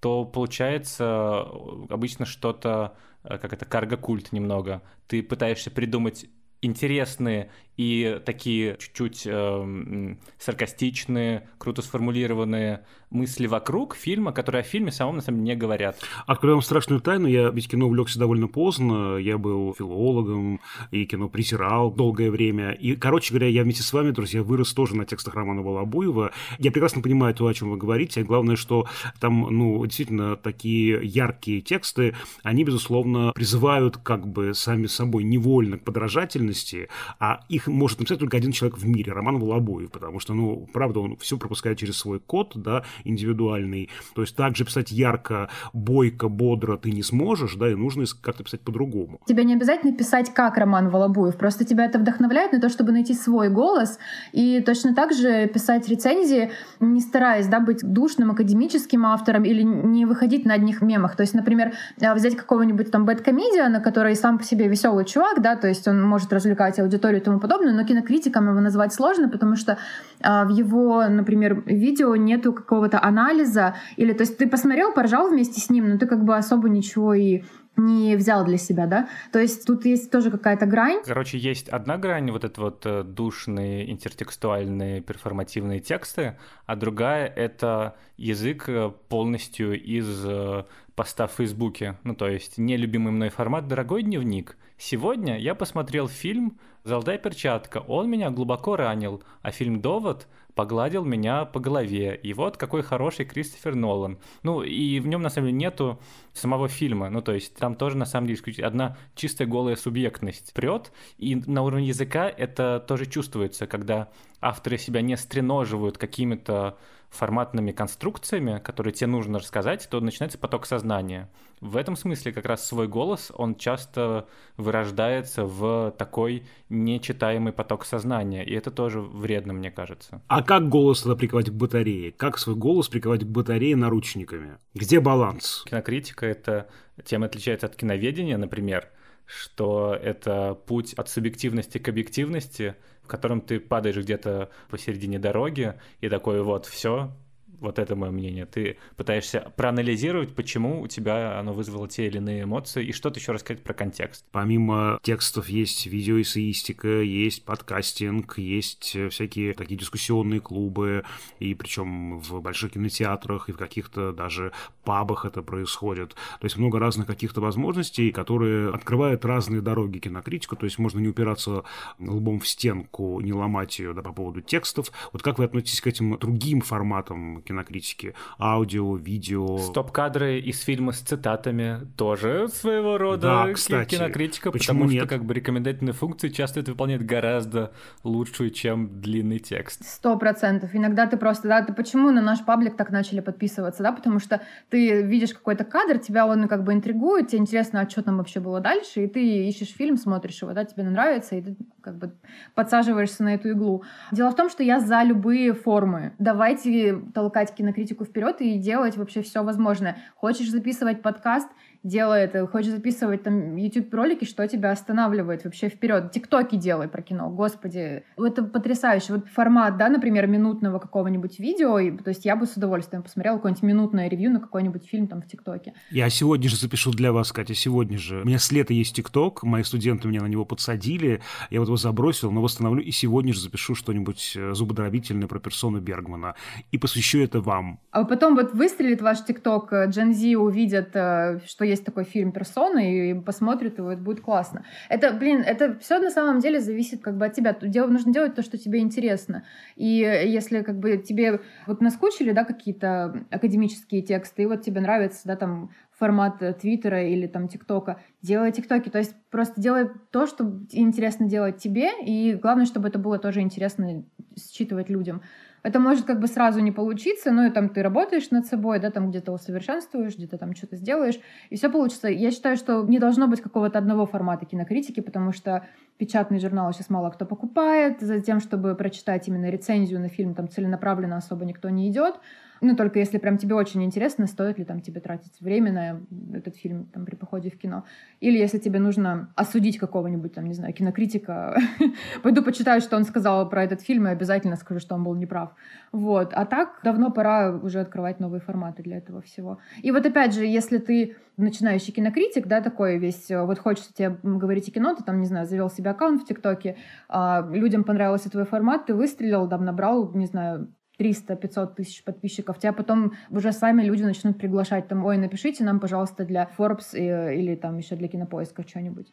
то получается э, обычно что-то, как это, карго-культ немного. Ты пытаешься придумать интересные и такие чуть-чуть э, саркастичные, круто сформулированные мысли вокруг фильма, которые о фильме самом на самом деле не говорят. Открою вам страшную тайну, я ведь кино увлекся довольно поздно, я был филологом и кино презирал долгое время. И, короче говоря, я вместе с вами, друзья, вырос тоже на текстах Романа Волобуева. Я прекрасно понимаю то, о чем вы говорите. Главное, что там, ну, действительно, такие яркие тексты, они, безусловно, призывают как бы сами собой невольно к подражательности, а их может написать только один человек в мире, Роман Волобуев, потому что, ну, правда, он все пропускает через свой код, да, индивидуальный. То есть также писать ярко, бойко, бодро ты не сможешь, да, и нужно как-то писать по-другому. Тебе не обязательно писать как Роман Волобуев, просто тебя это вдохновляет на то, чтобы найти свой голос, и точно так же писать рецензии, не стараясь, да, быть душным академическим автором или не выходить на одних мемах. То есть, например, э, взять какого-нибудь там бэткомедиана, который сам по себе веселый чувак, да, то есть он может развлекать аудиторию и тому подобное, но кинокритиком его назвать сложно, потому что а, в его, например, видео нету какого-то анализа, или то есть ты посмотрел, поржал вместе с ним, но ты как бы особо ничего и не взял для себя, да? То есть тут есть тоже какая-то грань. Короче, есть одна грань, вот это вот э, душные интертекстуальные перформативные тексты, а другая — это язык э, полностью из э, поста в Фейсбуке. Ну, то есть нелюбимый мной формат «Дорогой дневник». Сегодня я посмотрел фильм «Золотая перчатка». Он меня глубоко ранил. А фильм «Довод» погладил меня по голове. И вот какой хороший Кристофер Нолан. Ну, и в нем на самом деле нету самого фильма. Ну, то есть там тоже на самом деле одна чистая голая субъектность прет. И на уровне языка это тоже чувствуется, когда авторы себя не стреноживают какими-то форматными конструкциями, которые тебе нужно рассказать, то начинается поток сознания. В этом смысле как раз свой голос, он часто вырождается в такой нечитаемый поток сознания, и это тоже вредно, мне кажется. А как голос тогда приковать к батарее? Как свой голос приковать к батарее наручниками? Где баланс? Кинокритика — это тем отличается от киноведения, например, что это путь от субъективности к объективности, в котором ты падаешь где-то посередине дороги и такой вот все, вот это мое мнение. Ты пытаешься проанализировать, почему у тебя оно вызвало те или иные эмоции, и что-то еще рассказать про контекст. Помимо текстов есть видеоэссеистика, есть подкастинг, есть всякие такие дискуссионные клубы, и причем в больших кинотеатрах и в каких-то даже пабах это происходит. То есть много разных каких-то возможностей, которые открывают разные дороги кинокритику, то есть можно не упираться лбом в стенку, не ломать ее да, по поводу текстов. Вот как вы относитесь к этим другим форматам кинокритики. Аудио, видео. Стоп-кадры из фильма с цитатами тоже своего рода да, кстати, кинокритика, потому нет? что как бы рекомендательные функции часто это выполняет гораздо лучше, чем длинный текст. Сто процентов. Иногда ты просто, да, ты почему на наш паблик так начали подписываться, да, потому что ты видишь какой-то кадр, тебя он как бы интригует, тебе интересно, а что там вообще было дальше, и ты ищешь фильм, смотришь его, да, тебе нравится, и ты как бы подсаживаешься на эту иглу. Дело в том, что я за любые формы. Давайте толкать толкать кинокритику вперед и делать вообще все возможное. Хочешь записывать подкаст, делай это. Хочешь записывать там YouTube-ролики, что тебя останавливает вообще вперед? Тиктоки делай про кино, господи. Это потрясающе. Вот формат, да, например, минутного какого-нибудь видео, и, то есть я бы с удовольствием посмотрела какое-нибудь минутное ревью на какой-нибудь фильм там в ТикТоке. Я сегодня же запишу для вас, Катя, сегодня же. У меня с лета есть ТикТок, мои студенты меня на него подсадили, я вот его забросил, но восстановлю, и сегодня же запишу что-нибудь э, зубодробительное про персону Бергмана, и посвящу это вам. А потом вот выстрелит ваш ТикТок, Джен Зи увидят, э, что есть такой фильм «Персона», и посмотрят его, это будет классно. Это, блин, это все на самом деле зависит как бы от тебя. Дел, нужно делать то, что тебе интересно. И если как бы тебе вот наскучили, да, какие-то академические тексты, и вот тебе нравится, да, там, формат Твиттера или там ТикТока, делай ТикТоки. То есть просто делай то, что интересно делать тебе, и главное, чтобы это было тоже интересно считывать людям. Это может как бы сразу не получиться, но и там ты работаешь над собой, да, там где-то усовершенствуешь, где-то там что-то сделаешь, и все получится. Я считаю, что не должно быть какого-то одного формата кинокритики, потому что печатный журнал сейчас мало кто покупает, за тем, чтобы прочитать именно рецензию на фильм, там целенаправленно особо никто не идет. Ну, только если прям тебе очень интересно, стоит ли там тебе тратить время на этот фильм там, при походе в кино. Или если тебе нужно осудить какого-нибудь, там, не знаю, кинокритика, пойду почитаю, что он сказал про этот фильм, и обязательно скажу, что он был неправ. Вот. А так давно пора уже открывать новые форматы для этого всего. И вот опять же, если ты начинающий кинокритик, да, такой весь, вот хочется тебе говорить о кино, ты там, не знаю, завел себе аккаунт в ТикТоке, а людям понравился твой формат, ты выстрелил, там, набрал, не знаю, 300-500 тысяч подписчиков, тебя потом уже сами люди начнут приглашать, там, ой, напишите нам, пожалуйста, для Forbes и, или там еще для кинопоиска что-нибудь.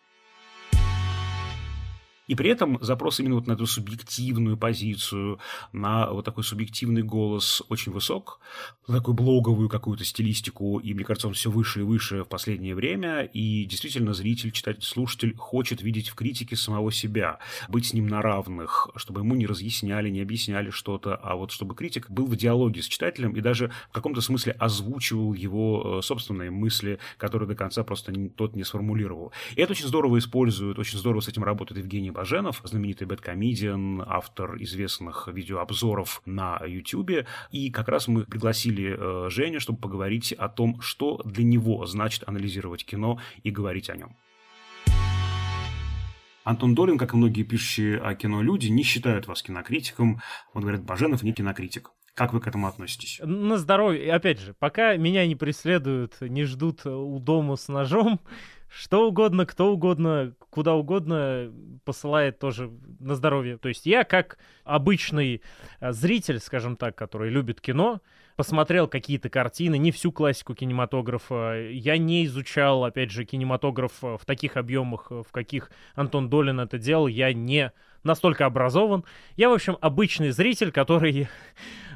И при этом запрос именно вот на эту субъективную позицию, на вот такой субъективный голос очень высок, на такую блоговую какую-то стилистику, и, мне кажется, он все выше и выше в последнее время, и действительно зритель, читатель, слушатель хочет видеть в критике самого себя, быть с ним на равных, чтобы ему не разъясняли, не объясняли что-то, а вот чтобы критик был в диалоге с читателем и даже в каком-то смысле озвучивал его э, собственные мысли, которые до конца просто тот не сформулировал. И это очень здорово используют, очень здорово с этим работает Евгений Баженов, знаменитый бэткомедиан, автор известных видеообзоров на YouTube. И как раз мы пригласили э, Женю, чтобы поговорить о том, что для него значит анализировать кино и говорить о нем. Антон Долин, как и многие пишущие о кино люди, не считают вас кинокритиком. Он говорит, Баженов не кинокритик. Как вы к этому относитесь? На здоровье. Опять же, пока меня не преследуют, не ждут у дома с ножом, что угодно, кто угодно, куда угодно посылает тоже на здоровье. То есть я как обычный э, зритель, скажем так, который любит кино, посмотрел какие-то картины, не всю классику кинематографа. Я не изучал, опять же, кинематограф э, в таких объемах, э, в каких Антон Долин это делал. Я не настолько образован. Я, в общем, обычный зритель, который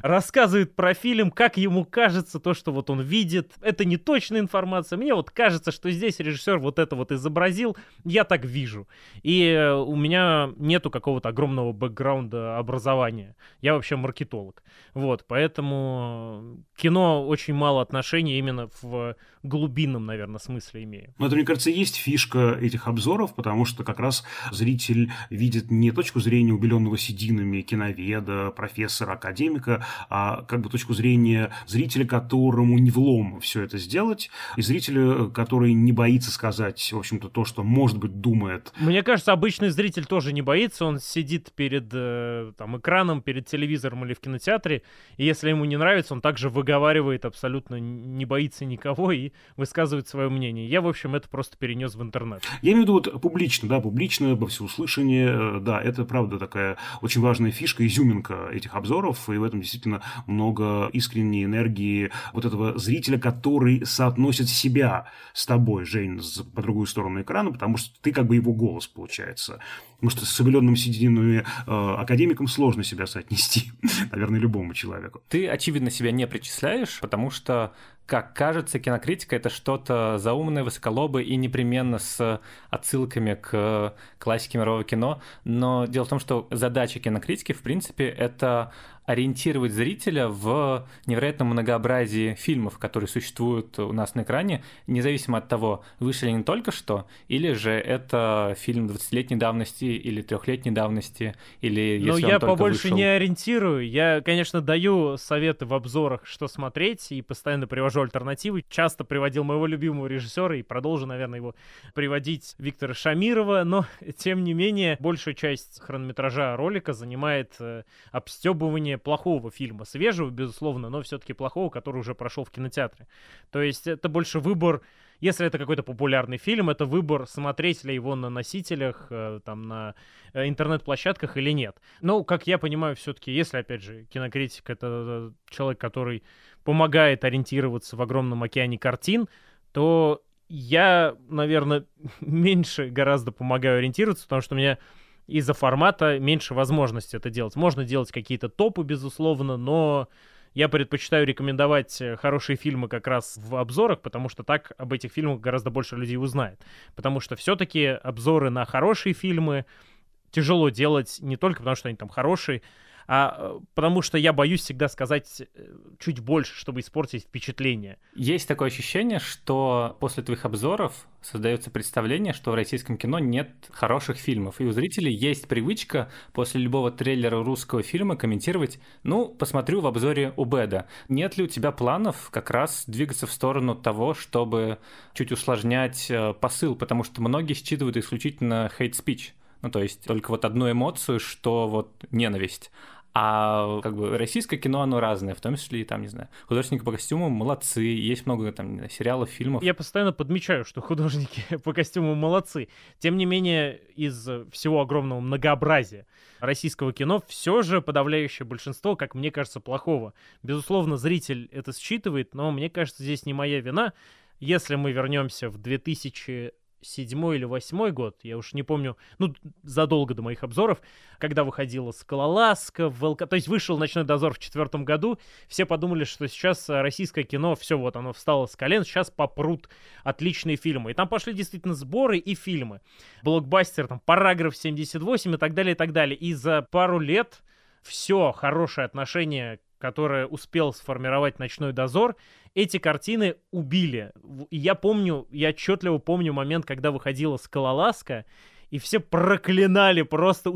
рассказывает про фильм, как ему кажется, то, что вот он видит. Это не точная информация. Мне вот кажется, что здесь режиссер вот это вот изобразил. Я так вижу. И э, у меня нету какого-то огромного бэкграунда образования. Я вообще маркетолог. Вот, поэтому кино очень мало отношений именно в глубинном, наверное, смысле имеет. Но это, мне кажется, есть фишка этих обзоров, потому что как раз зритель видит не точку зрения убеленного сединами киноведа, профессора, академика, а как бы точку зрения зрителя, которому не влом все это сделать, и зрителя, который не боится сказать, в общем-то, то, что, может быть, думает. Мне кажется, обычный зритель тоже не боится, он сидит перед э, там, экраном, перед телевизором или в кинотеатре, и если ему не нравится, он также выговаривает абсолютно, не боится никого и высказывает свое мнение. Я, в общем, это просто перенес в интернет. Я имею в виду вот публично, да, публично, во всеуслышание, э, да, это правда такая очень важная фишка, изюминка этих обзоров, и в этом действительно много искренней энергии вот этого зрителя, который соотносит себя с тобой, Жень, по другую сторону экрана, потому что ты как бы его голос получается. Потому что с обеленным сединами э, академиком сложно себя соотнести, наверное, любому человеку. Ты, очевидно, себя не причисляешь, потому что как кажется, кинокритика — это что-то заумное, высоколобое и непременно с отсылками к классике мирового кино. Но дело в том, что задача кинокритики, в принципе, это ориентировать зрителя в невероятном многообразии фильмов, которые существуют у нас на экране, независимо от того, вышли они только что, или же это фильм 20-летней давности или трехлетней давности, или если Но он я побольше вышел. не ориентирую. Я, конечно, даю советы в обзорах, что смотреть, и постоянно привожу альтернативы. Часто приводил моего любимого режиссера и продолжу, наверное, его приводить Виктора Шамирова, но, тем не менее, большую часть хронометража ролика занимает э, обстебывание плохого фильма. Свежего, безусловно, но все-таки плохого, который уже прошел в кинотеатре. То есть это больше выбор если это какой-то популярный фильм, это выбор, смотреть ли его на носителях, э, там, на э, интернет-площадках или нет. Но, как я понимаю, все-таки, если, опять же, кинокритик — это э, человек, который помогает ориентироваться в огромном океане картин, то я, наверное, меньше гораздо помогаю ориентироваться, потому что у меня из-за формата меньше возможности это делать. Можно делать какие-то топы, безусловно, но я предпочитаю рекомендовать э, хорошие фильмы как раз в обзорах, потому что так об этих фильмах гораздо больше людей узнает. Потому что все-таки обзоры на хорошие фильмы тяжело делать не только потому, что они там хорошие, а э, потому что я боюсь всегда сказать э, чуть больше, чтобы испортить впечатление. Есть такое ощущение, что после твоих обзоров создается представление, что в российском кино нет хороших фильмов. И у зрителей есть привычка после любого трейлера русского фильма комментировать, ну, посмотрю в обзоре у Беда. Нет ли у тебя планов как раз двигаться в сторону того, чтобы чуть усложнять э, посыл, потому что многие считывают исключительно speech. Ну, то есть только вот одну эмоцию, что вот ненависть. А как бы российское кино, оно разное, в том числе и там, не знаю, художники по костюмам молодцы, есть много там сериалов, фильмов. Я постоянно подмечаю, что художники по костюму молодцы. Тем не менее, из всего огромного многообразия российского кино все же подавляющее большинство, как мне кажется, плохого. Безусловно, зритель это считывает, но мне кажется, здесь не моя вина. Если мы вернемся в 2000 седьмой или восьмой год, я уж не помню, ну, задолго до моих обзоров, когда выходила «Скалолазка», «ВЛК», то есть вышел «Ночной дозор» в четвертом году, все подумали, что сейчас российское кино, все, вот оно встало с колен, сейчас попрут отличные фильмы. И там пошли действительно сборы и фильмы. Блокбастер, там, «Параграф 78» и так далее, и так далее. И за пару лет все хорошее отношение которое успел сформировать «Ночной дозор», эти картины убили. И я помню, я отчетливо помню момент, когда выходила «Скалолазка», и все проклинали просто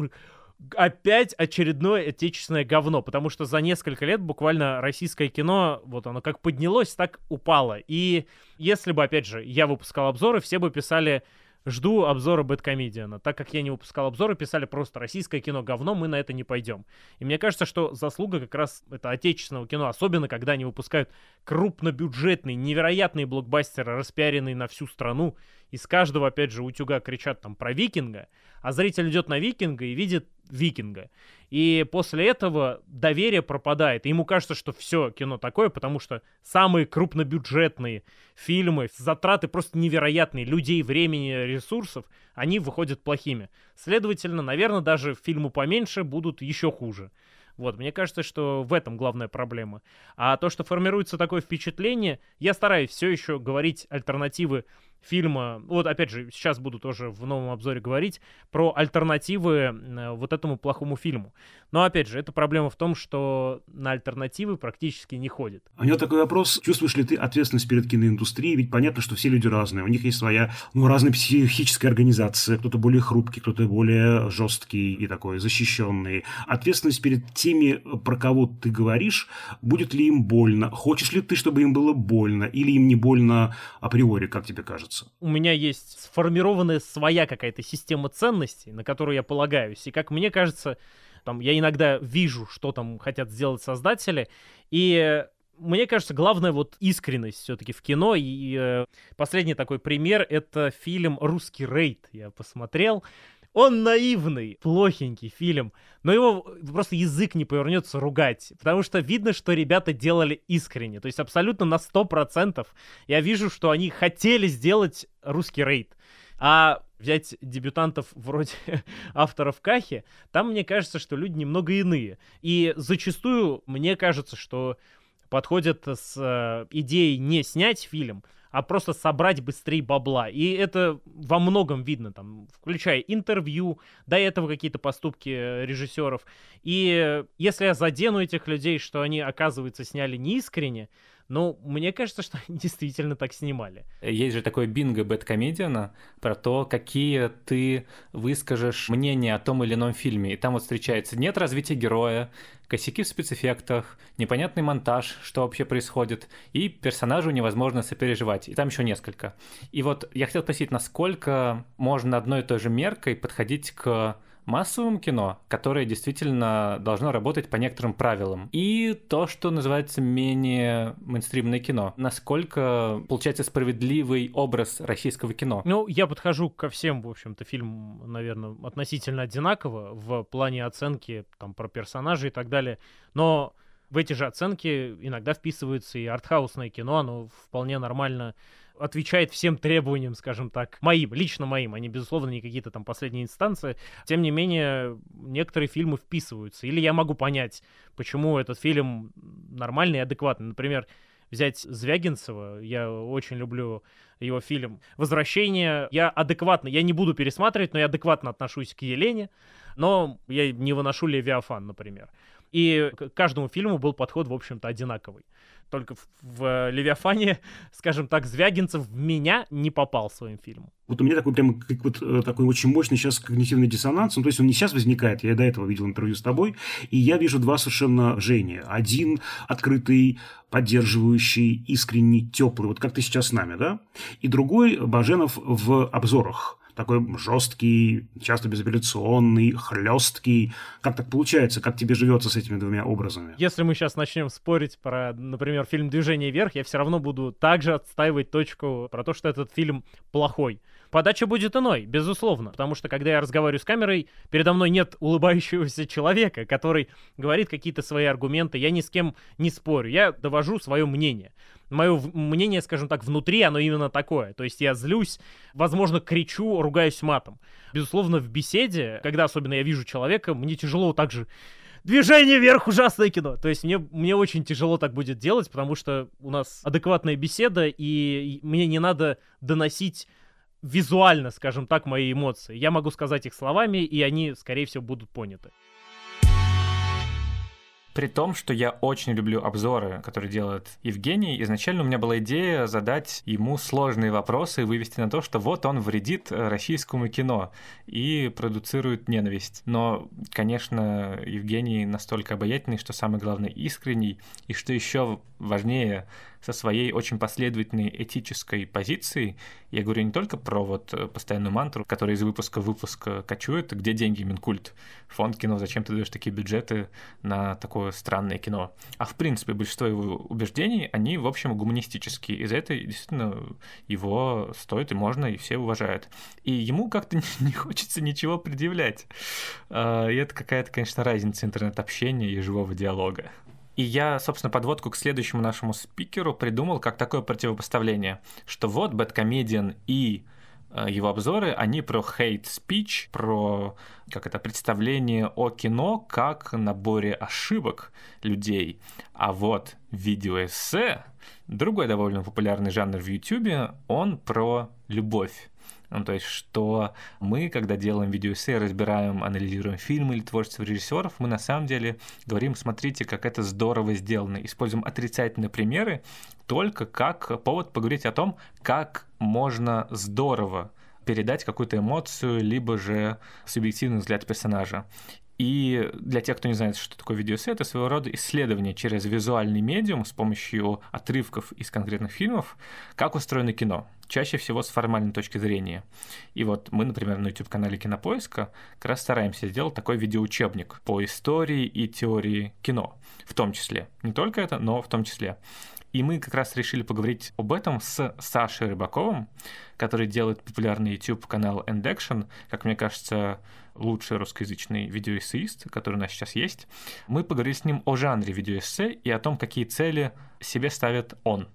опять очередное отечественное говно, потому что за несколько лет буквально российское кино, вот оно как поднялось, так упало. И если бы, опять же, я выпускал обзоры, все бы писали Жду обзора Бэткомедиана. Так как я не выпускал обзоры, писали просто «Российское кино говно, мы на это не пойдем». И мне кажется, что заслуга как раз это отечественного кино, особенно когда они выпускают крупнобюджетные, невероятные блокбастеры, распиаренные на всю страну. Из каждого, опять же, утюга кричат там про викинга, а зритель идет на викинга и видит викинга. И после этого доверие пропадает. И ему кажется, что все кино такое, потому что самые крупнобюджетные фильмы, затраты просто невероятные, людей, времени, ресурсов, они выходят плохими. Следовательно, наверное, даже фильмы поменьше будут еще хуже. Вот, мне кажется, что в этом главная проблема. А то, что формируется такое впечатление, я стараюсь все еще говорить альтернативы фильма, вот опять же, сейчас буду тоже в новом обзоре говорить про альтернативы э, вот этому плохому фильму. Но опять же, эта проблема в том, что на альтернативы практически не ходит. У меня такой вопрос, чувствуешь ли ты ответственность перед киноиндустрией? Ведь понятно, что все люди разные, у них есть своя, ну, разная психическая организация, кто-то более хрупкий, кто-то более жесткий и такой защищенный. Ответственность перед теми, про кого ты говоришь, будет ли им больно? Хочешь ли ты, чтобы им было больно? Или им не больно априори, как тебе кажется? Кажется. У меня есть сформированная своя какая-то система ценностей, на которую я полагаюсь. И как мне кажется, там, я иногда вижу, что там хотят сделать создатели, и мне кажется, главное вот искренность все-таки в кино. И э, последний такой пример — это фильм «Русский рейд». Я посмотрел. Он наивный, плохенький фильм, но его просто язык не повернется ругать, потому что видно, что ребята делали искренне, то есть абсолютно на 100% я вижу, что они хотели сделать русский рейд. А взять дебютантов вроде авторов Кахи, там мне кажется, что люди немного иные. И зачастую мне кажется, что подходят с э, идеей не снять фильм, а просто собрать быстрее бабла. И это во многом видно, там, включая интервью, до этого какие-то поступки э, режиссеров. И если я задену этих людей, что они, оказывается, сняли неискренне, ну, мне кажется, что они действительно так снимали. Есть же такое бинго бэткомедиана про то, какие ты выскажешь мнение о том или ином фильме. И там вот встречается нет развития героя, косяки в спецэффектах, непонятный монтаж, что вообще происходит, и персонажу невозможно сопереживать. И там еще несколько. И вот я хотел спросить, насколько можно одной и той же меркой подходить к массовому кино, которое действительно должно работать по некоторым правилам, и то, что называется менее мейнстримное кино. Насколько получается справедливый образ российского кино? Ну, я подхожу ко всем, в общем-то, фильмам, наверное, относительно одинаково в плане оценки там про персонажей и так далее, но в эти же оценки иногда вписывается и артхаусное кино, оно вполне нормально отвечает всем требованиям, скажем так, моим, лично моим, они, безусловно, не какие-то там последние инстанции. Тем не менее, некоторые фильмы вписываются. Или я могу понять, почему этот фильм нормальный и адекватный. Например, взять Звягинцева, я очень люблю его фильм «Возвращение». Я адекватно, я не буду пересматривать, но я адекватно отношусь к Елене, но я не выношу Левиафан, например. И к каждому фильму был подход, в общем-то, одинаковый. Только в, в Левиафане, скажем так, Звягинцев в меня не попал своим фильмом. Вот у меня такой прям как вот э, такой очень мощный сейчас когнитивный диссонанс. Ну, то есть он не сейчас возникает, я до этого видел интервью с тобой, и я вижу два совершенно Жени. Один открытый, поддерживающий, искренний, теплый, вот как ты сейчас с нами, да? И другой Баженов в обзорах такой жесткий, часто безапелляционный, хлесткий. Как так получается? Как тебе живется с этими двумя образами? Если мы сейчас начнем спорить про, например, фильм «Движение вверх», я все равно буду также отстаивать точку про то, что этот фильм плохой. Подача будет иной, безусловно, потому что когда я разговариваю с камерой, передо мной нет улыбающегося человека, который говорит какие-то свои аргументы, я ни с кем не спорю, я довожу свое мнение. Мое мнение, скажем так, внутри, оно именно такое. То есть я злюсь, возможно, кричу, ругаюсь матом. Безусловно, в беседе, когда особенно я вижу человека, мне тяжело также движение вверх, ужасное кино. То есть мне, мне очень тяжело так будет делать, потому что у нас адекватная беседа, и мне не надо доносить визуально, скажем так, мои эмоции. Я могу сказать их словами, и они, скорее всего, будут поняты. При том, что я очень люблю обзоры, которые делает Евгений, изначально у меня была идея задать ему сложные вопросы и вывести на то, что вот он вредит российскому кино и продуцирует ненависть. Но, конечно, Евгений настолько обаятельный, что самое главное искренний, и что еще важнее, со своей очень последовательной этической позицией. Я говорю не только про вот э, постоянную мантру, которая из выпуска в выпуск кочует, где деньги, Минкульт, фонд кино, зачем ты даешь такие бюджеты на такое такое странное кино. А в принципе, большинство его убеждений, они, в общем, гуманистические. И за это действительно его стоит и можно, и все уважают. И ему как-то не хочется ничего предъявлять. А, и это какая-то, конечно, разница интернет-общения и живого диалога. И я, собственно, подводку к следующему нашему спикеру придумал как такое противопоставление, что вот Бэткомедиан и Э, его обзоры, они про hate speech, про как это представление о кино как наборе ошибок людей. А вот видеоэссе, другой довольно популярный жанр в YouTube, он про любовь. Ну, то есть, что мы, когда делаем видеоэссе, разбираем, анализируем фильмы или творчество режиссеров, мы на самом деле говорим, смотрите, как это здорово сделано. Используем отрицательные примеры только как повод поговорить о том, как можно здорово передать какую-то эмоцию, либо же субъективный взгляд персонажа. И для тех, кто не знает, что такое видеоэссе, это своего рода исследование через визуальный медиум с помощью отрывков из конкретных фильмов, как устроено кино, чаще всего с формальной точки зрения. И вот мы, например, на YouTube-канале Кинопоиска как раз стараемся сделать такой видеоучебник по истории и теории кино, в том числе. Не только это, но в том числе. И мы как раз решили поговорить об этом с Сашей Рыбаковым, который делает популярный YouTube-канал End Action, как мне кажется, лучший русскоязычный видеоэссеист, который у нас сейчас есть. Мы поговорили с ним о жанре видеоэссе и о том, какие цели себе ставит он.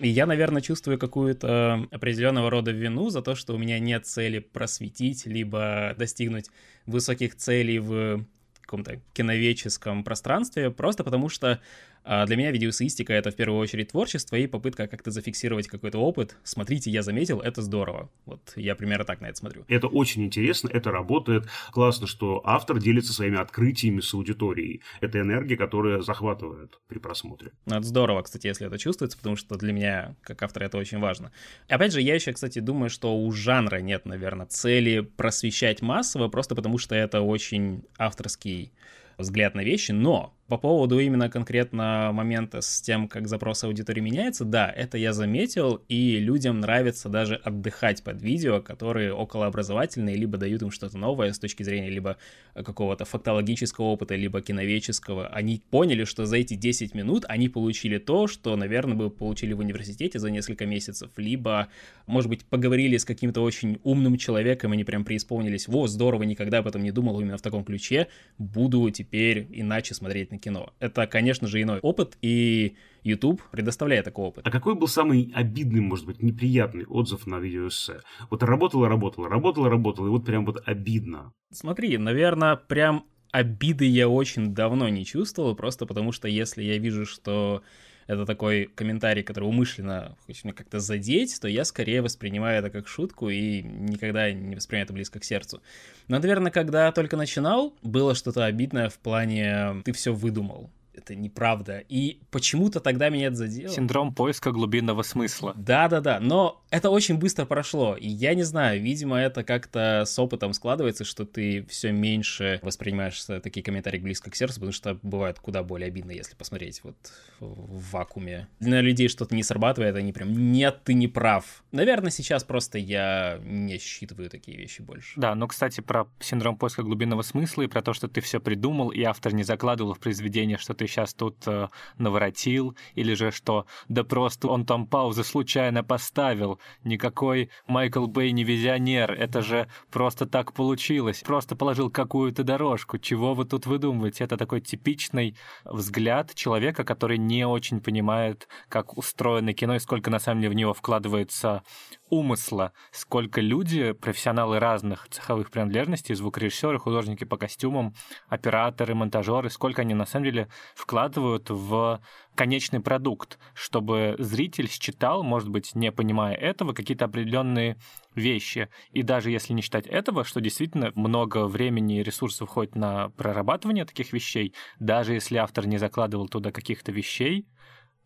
И я, наверное, чувствую какую-то определенного рода вину за то, что у меня нет цели просветить, либо достигнуть высоких целей в каком-то киновеческом пространстве, просто потому что для меня видеоэссеистика — это в первую очередь творчество и попытка как-то зафиксировать какой-то опыт. Смотрите, я заметил, это здорово. Вот я примерно так на это смотрю. Это очень интересно, это работает. Классно, что автор делится своими открытиями с аудиторией. Это энергия, которая захватывает при просмотре. Ну, это здорово, кстати, если это чувствуется, потому что для меня, как автора, это очень важно. Опять же, я еще, кстати, думаю, что у жанра нет, наверное, цели просвещать массово, просто потому что это очень авторский взгляд на вещи, но по поводу именно конкретно момента с тем, как запрос аудитории меняется, да, это я заметил, и людям нравится даже отдыхать под видео, которые околообразовательные, либо дают им что-то новое с точки зрения либо какого-то фактологического опыта, либо киновеческого. Они поняли, что за эти 10 минут они получили то, что, наверное, бы получили в университете за несколько месяцев, либо, может быть, поговорили с каким-то очень умным человеком, и они прям преисполнились, во, здорово, никогда об этом не думал именно в таком ключе, буду теперь иначе смотреть на кино. Это, конечно же, иной опыт, и YouTube предоставляет такой опыт. А какой был самый обидный, может быть, неприятный отзыв на видеоэссе? Вот работало, работало, работало, работало, и вот прям вот обидно. Смотри, наверное, прям обиды я очень давно не чувствовал, просто потому что если я вижу, что это такой комментарий, который умышленно хочет меня как-то задеть, то я скорее воспринимаю это как шутку и никогда не воспринимаю это близко к сердцу. Но, наверное, когда только начинал, было что-то обидное в плане «ты все выдумал» это неправда. И почему-то тогда меня это задело. Синдром поиска глубинного смысла. Да-да-да, но это очень быстро прошло. И я не знаю, видимо, это как-то с опытом складывается, что ты все меньше воспринимаешь такие комментарии близко к сердцу, потому что бывает куда более обидно, если посмотреть вот в вакууме. Для людей что-то не срабатывает, они прям «нет, ты не прав». Наверное, сейчас просто я не считываю такие вещи больше. Да, но, кстати, про синдром поиска глубинного смысла и про то, что ты все придумал, и автор не закладывал в произведение, что ты сейчас тут э, наворотил, или же что? Да просто он там паузы случайно поставил, никакой Майкл Бэй не визионер, это же просто так получилось, просто положил какую-то дорожку, чего вы тут выдумываете? Это такой типичный взгляд человека, который не очень понимает, как устроено кино и сколько на самом деле в него вкладывается умысла, сколько люди, профессионалы разных цеховых принадлежностей, звукорежиссеры, художники по костюмам, операторы, монтажеры, сколько они на самом деле вкладывают в конечный продукт, чтобы зритель считал, может быть, не понимая этого, какие-то определенные вещи. И даже если не считать этого, что действительно много времени и ресурсов уходит на прорабатывание таких вещей, даже если автор не закладывал туда каких-то вещей,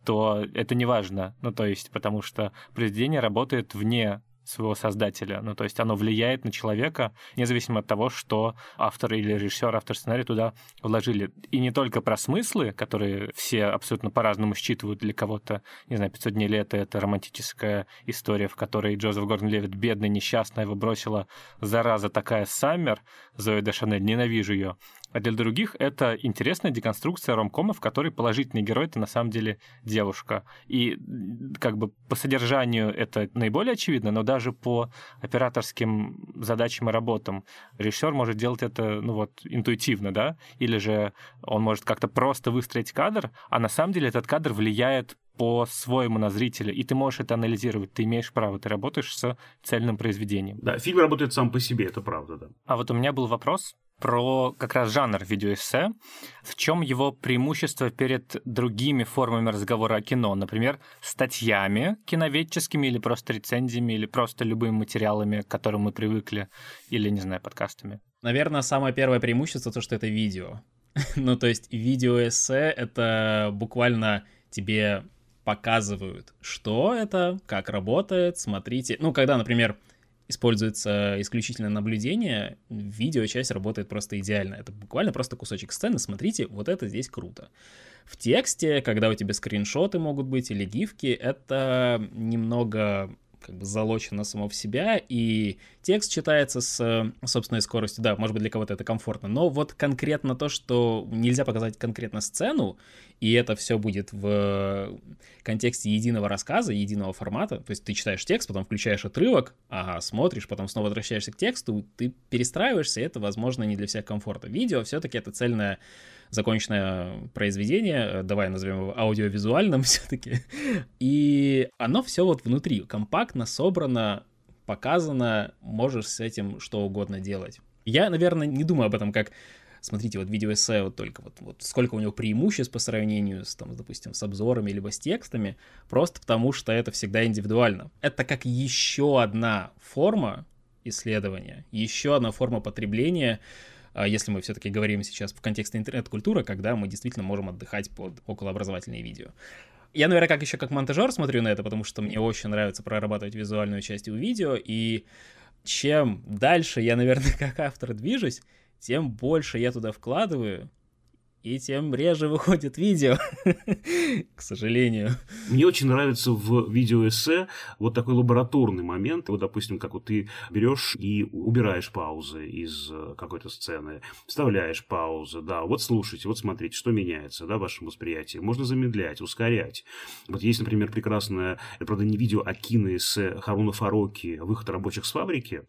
то это не важно. Ну, то есть, потому что произведение работает вне своего создателя. Ну, то есть оно влияет на человека, независимо от того, что автор или режиссер, автор сценария туда вложили. И не только про смыслы, которые все абсолютно по-разному считывают для кого-то. Не знаю, 500 дней лета — это романтическая история, в которой Джозеф Гордон-Левит, бедный, несчастный, его бросила зараза такая Саммер, Зои де Шанель, ненавижу ее. А для других это интересная деконструкция ромкома, в которой положительный герой — это на самом деле девушка. И как бы по содержанию это наиболее очевидно, но даже по операторским задачам и работам режиссер может делать это, ну вот, интуитивно, да? Или же он может как-то просто выстроить кадр, а на самом деле этот кадр влияет по-своему на зрителя, и ты можешь это анализировать, ты имеешь право, ты работаешь с цельным произведением. Да, фильм работает сам по себе, это правда, да. А вот у меня был вопрос про как раз жанр видеоэссе. В чем его преимущество перед другими формами разговора о кино? Например, статьями киноведческими или просто рецензиями, или просто любыми материалами, к которым мы привыкли, или, не знаю, подкастами? Наверное, самое первое преимущество то, что это видео. ну, то есть видеоэссе — это буквально тебе показывают, что это, как работает, смотрите. Ну, когда, например, используется исключительно наблюдение, видеочасть работает просто идеально. Это буквально просто кусочек сцены, смотрите, вот это здесь круто. В тексте, когда у тебя скриншоты могут быть или гифки, это немного как бы залочено само в себя, и текст читается с собственной скоростью. Да, может быть, для кого-то это комфортно, но вот конкретно то, что нельзя показать конкретно сцену, и это все будет в контексте единого рассказа, единого формата, то есть ты читаешь текст, потом включаешь отрывок, ага, смотришь, потом снова возвращаешься к тексту, ты перестраиваешься, и это, возможно, не для всех комфорта. Видео все-таки это цельная законченное произведение, давай назовем его аудиовизуальным все-таки, и оно все вот внутри, компактно собрано, показано, можешь с этим что угодно делать. Я, наверное, не думаю об этом как смотрите, вот видеоэссе вот только вот, вот сколько у него преимуществ по сравнению с, там, допустим, с обзорами либо с текстами, просто потому что это всегда индивидуально. Это как еще одна форма исследования, еще одна форма потребления, если мы все-таки говорим сейчас в контексте интернет-культуры, когда мы действительно можем отдыхать под околообразовательные видео. Я, наверное, как еще как монтажер смотрю на это, потому что мне очень нравится прорабатывать визуальную часть у видео, и чем дальше я, наверное, как автор движусь, тем больше я туда вкладываю, и тем реже выходит видео, к сожалению. Мне очень нравится в видеоэссе вот такой лабораторный момент. Вот, допустим, как вот ты берешь и убираешь паузы из э, какой-то сцены, вставляешь паузы, да, вот слушайте, вот смотрите, что меняется, да, в вашем восприятии. Можно замедлять, ускорять. Вот есть, например, прекрасное, это, правда, не видео, а киноэссе Харуна Фароки «Выход рабочих с фабрики»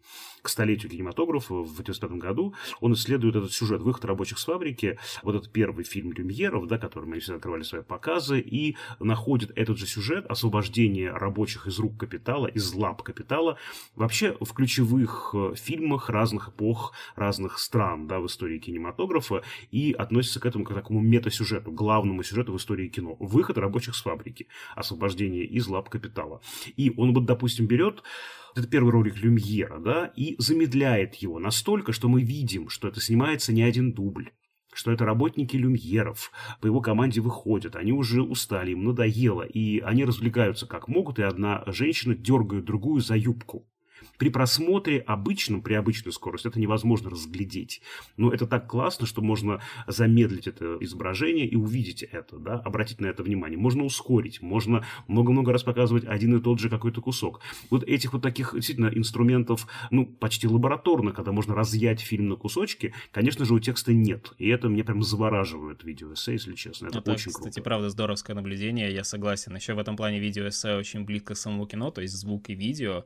к столетию кинематографа в 1985 году. Он исследует этот сюжет «Выход рабочих с фабрики», вот этот первый фильм Люмьеров, да, которым они всегда открывали свои показы, и находит этот же сюжет освобождение рабочих из рук капитала, из лап капитала, вообще в ключевых э, фильмах разных эпох, разных стран да, в истории кинематографа, и относится к этому как к такому метасюжету, главному сюжету в истории кино. Выход рабочих с фабрики, освобождение из лап капитала. И он вот, допустим, берет это первый ролик Люмьера, да, и замедляет его настолько, что мы видим, что это снимается не один дубль, что это работники Люмьеров, по его команде выходят, они уже устали, им надоело, и они развлекаются как могут, и одна женщина дергает другую за юбку. При просмотре обычном, при обычной скорости, это невозможно разглядеть. Но это так классно, что можно замедлить это изображение и увидеть это, да, обратить на это внимание. Можно ускорить, можно много-много раз показывать один и тот же какой-то кусок. Вот этих вот таких действительно инструментов, ну, почти лабораторно, когда можно разъять фильм на кусочки, конечно же, у текста нет. И это мне прям завораживает видеоэссе, если честно. Это, это очень кстати, круто. правда, здоровское наблюдение, я согласен. Еще в этом плане видеоэссе очень близко к самому кино, то есть звук и видео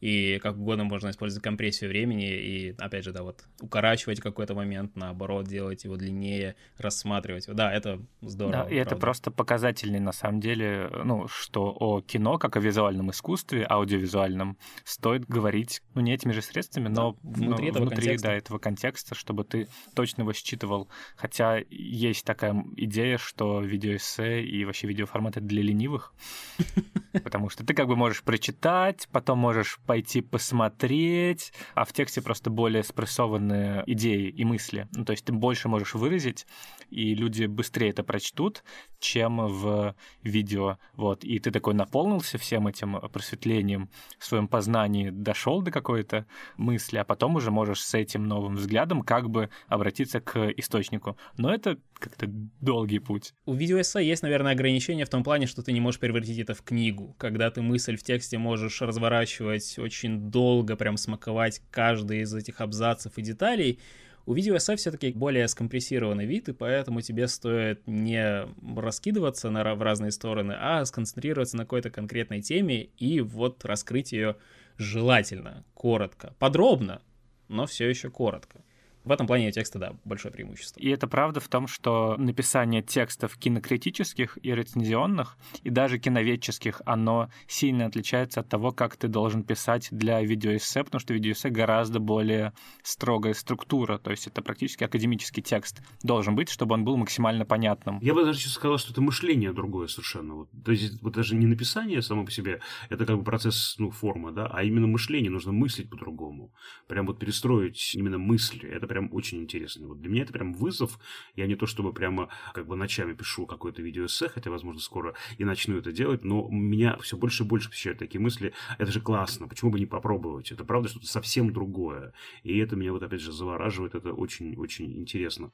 и как угодно можно использовать компрессию времени и, опять же, да, вот укорачивать какой-то момент, наоборот, делать его длиннее, рассматривать его. Да, это здорово. Да, и это просто показательный, на самом деле, ну, что о кино, как о визуальном искусстве, аудиовизуальном, стоит говорить, ну, не этими же средствами, но внутри, но этого, внутри контекста. Да, этого контекста, чтобы ты точно его считывал. Хотя есть такая идея, что видеоэссе и вообще видеоформаты для ленивых, потому что ты как бы можешь прочитать, потом можешь пойти посмотреть, а в тексте просто более спрессованные идеи и мысли. Ну, то есть ты больше можешь выразить, и люди быстрее это прочтут, чем в видео. Вот. И ты такой наполнился всем этим просветлением в своем познании, дошел до какой-то мысли, а потом уже можешь с этим новым взглядом как бы обратиться к источнику. Но это как-то долгий путь. У видеоэссе есть, наверное, ограничение в том плане, что ты не можешь превратить это в книгу. Когда ты мысль в тексте можешь разворачивать очень долго, прям смаковать каждый из этих абзацев и деталей, У видеоэссе все-таки более скомпрессированный вид, и поэтому тебе стоит не раскидываться на, в разные стороны, а сконцентрироваться на какой-то конкретной теме и вот раскрыть ее желательно, коротко, подробно, но все еще коротко. В этом плане текста, да, большое преимущество. И это правда в том, что написание текстов кинокритических и рецензионных, и даже киноведческих, оно сильно отличается от того, как ты должен писать для видеоэссе, потому что видеоэссе гораздо более строгая структура, то есть это практически академический текст должен быть, чтобы он был максимально понятным. Я бы даже сказал, что это мышление другое совершенно. Вот, то есть вот даже не написание само по себе, это как бы процесс, ну, форма, да, а именно мышление, нужно мыслить по-другому. Прям вот перестроить именно мысли. Это прям очень интересно. Вот для меня это прям вызов. Я не то чтобы прямо как бы ночами пишу какое-то видеоэссе, хотя, возможно, скоро и начну это делать, но меня все больше и больше посещают такие мысли. Это же классно, почему бы не попробовать? Это правда что-то совсем другое. И это меня вот опять же завораживает, это очень-очень интересно.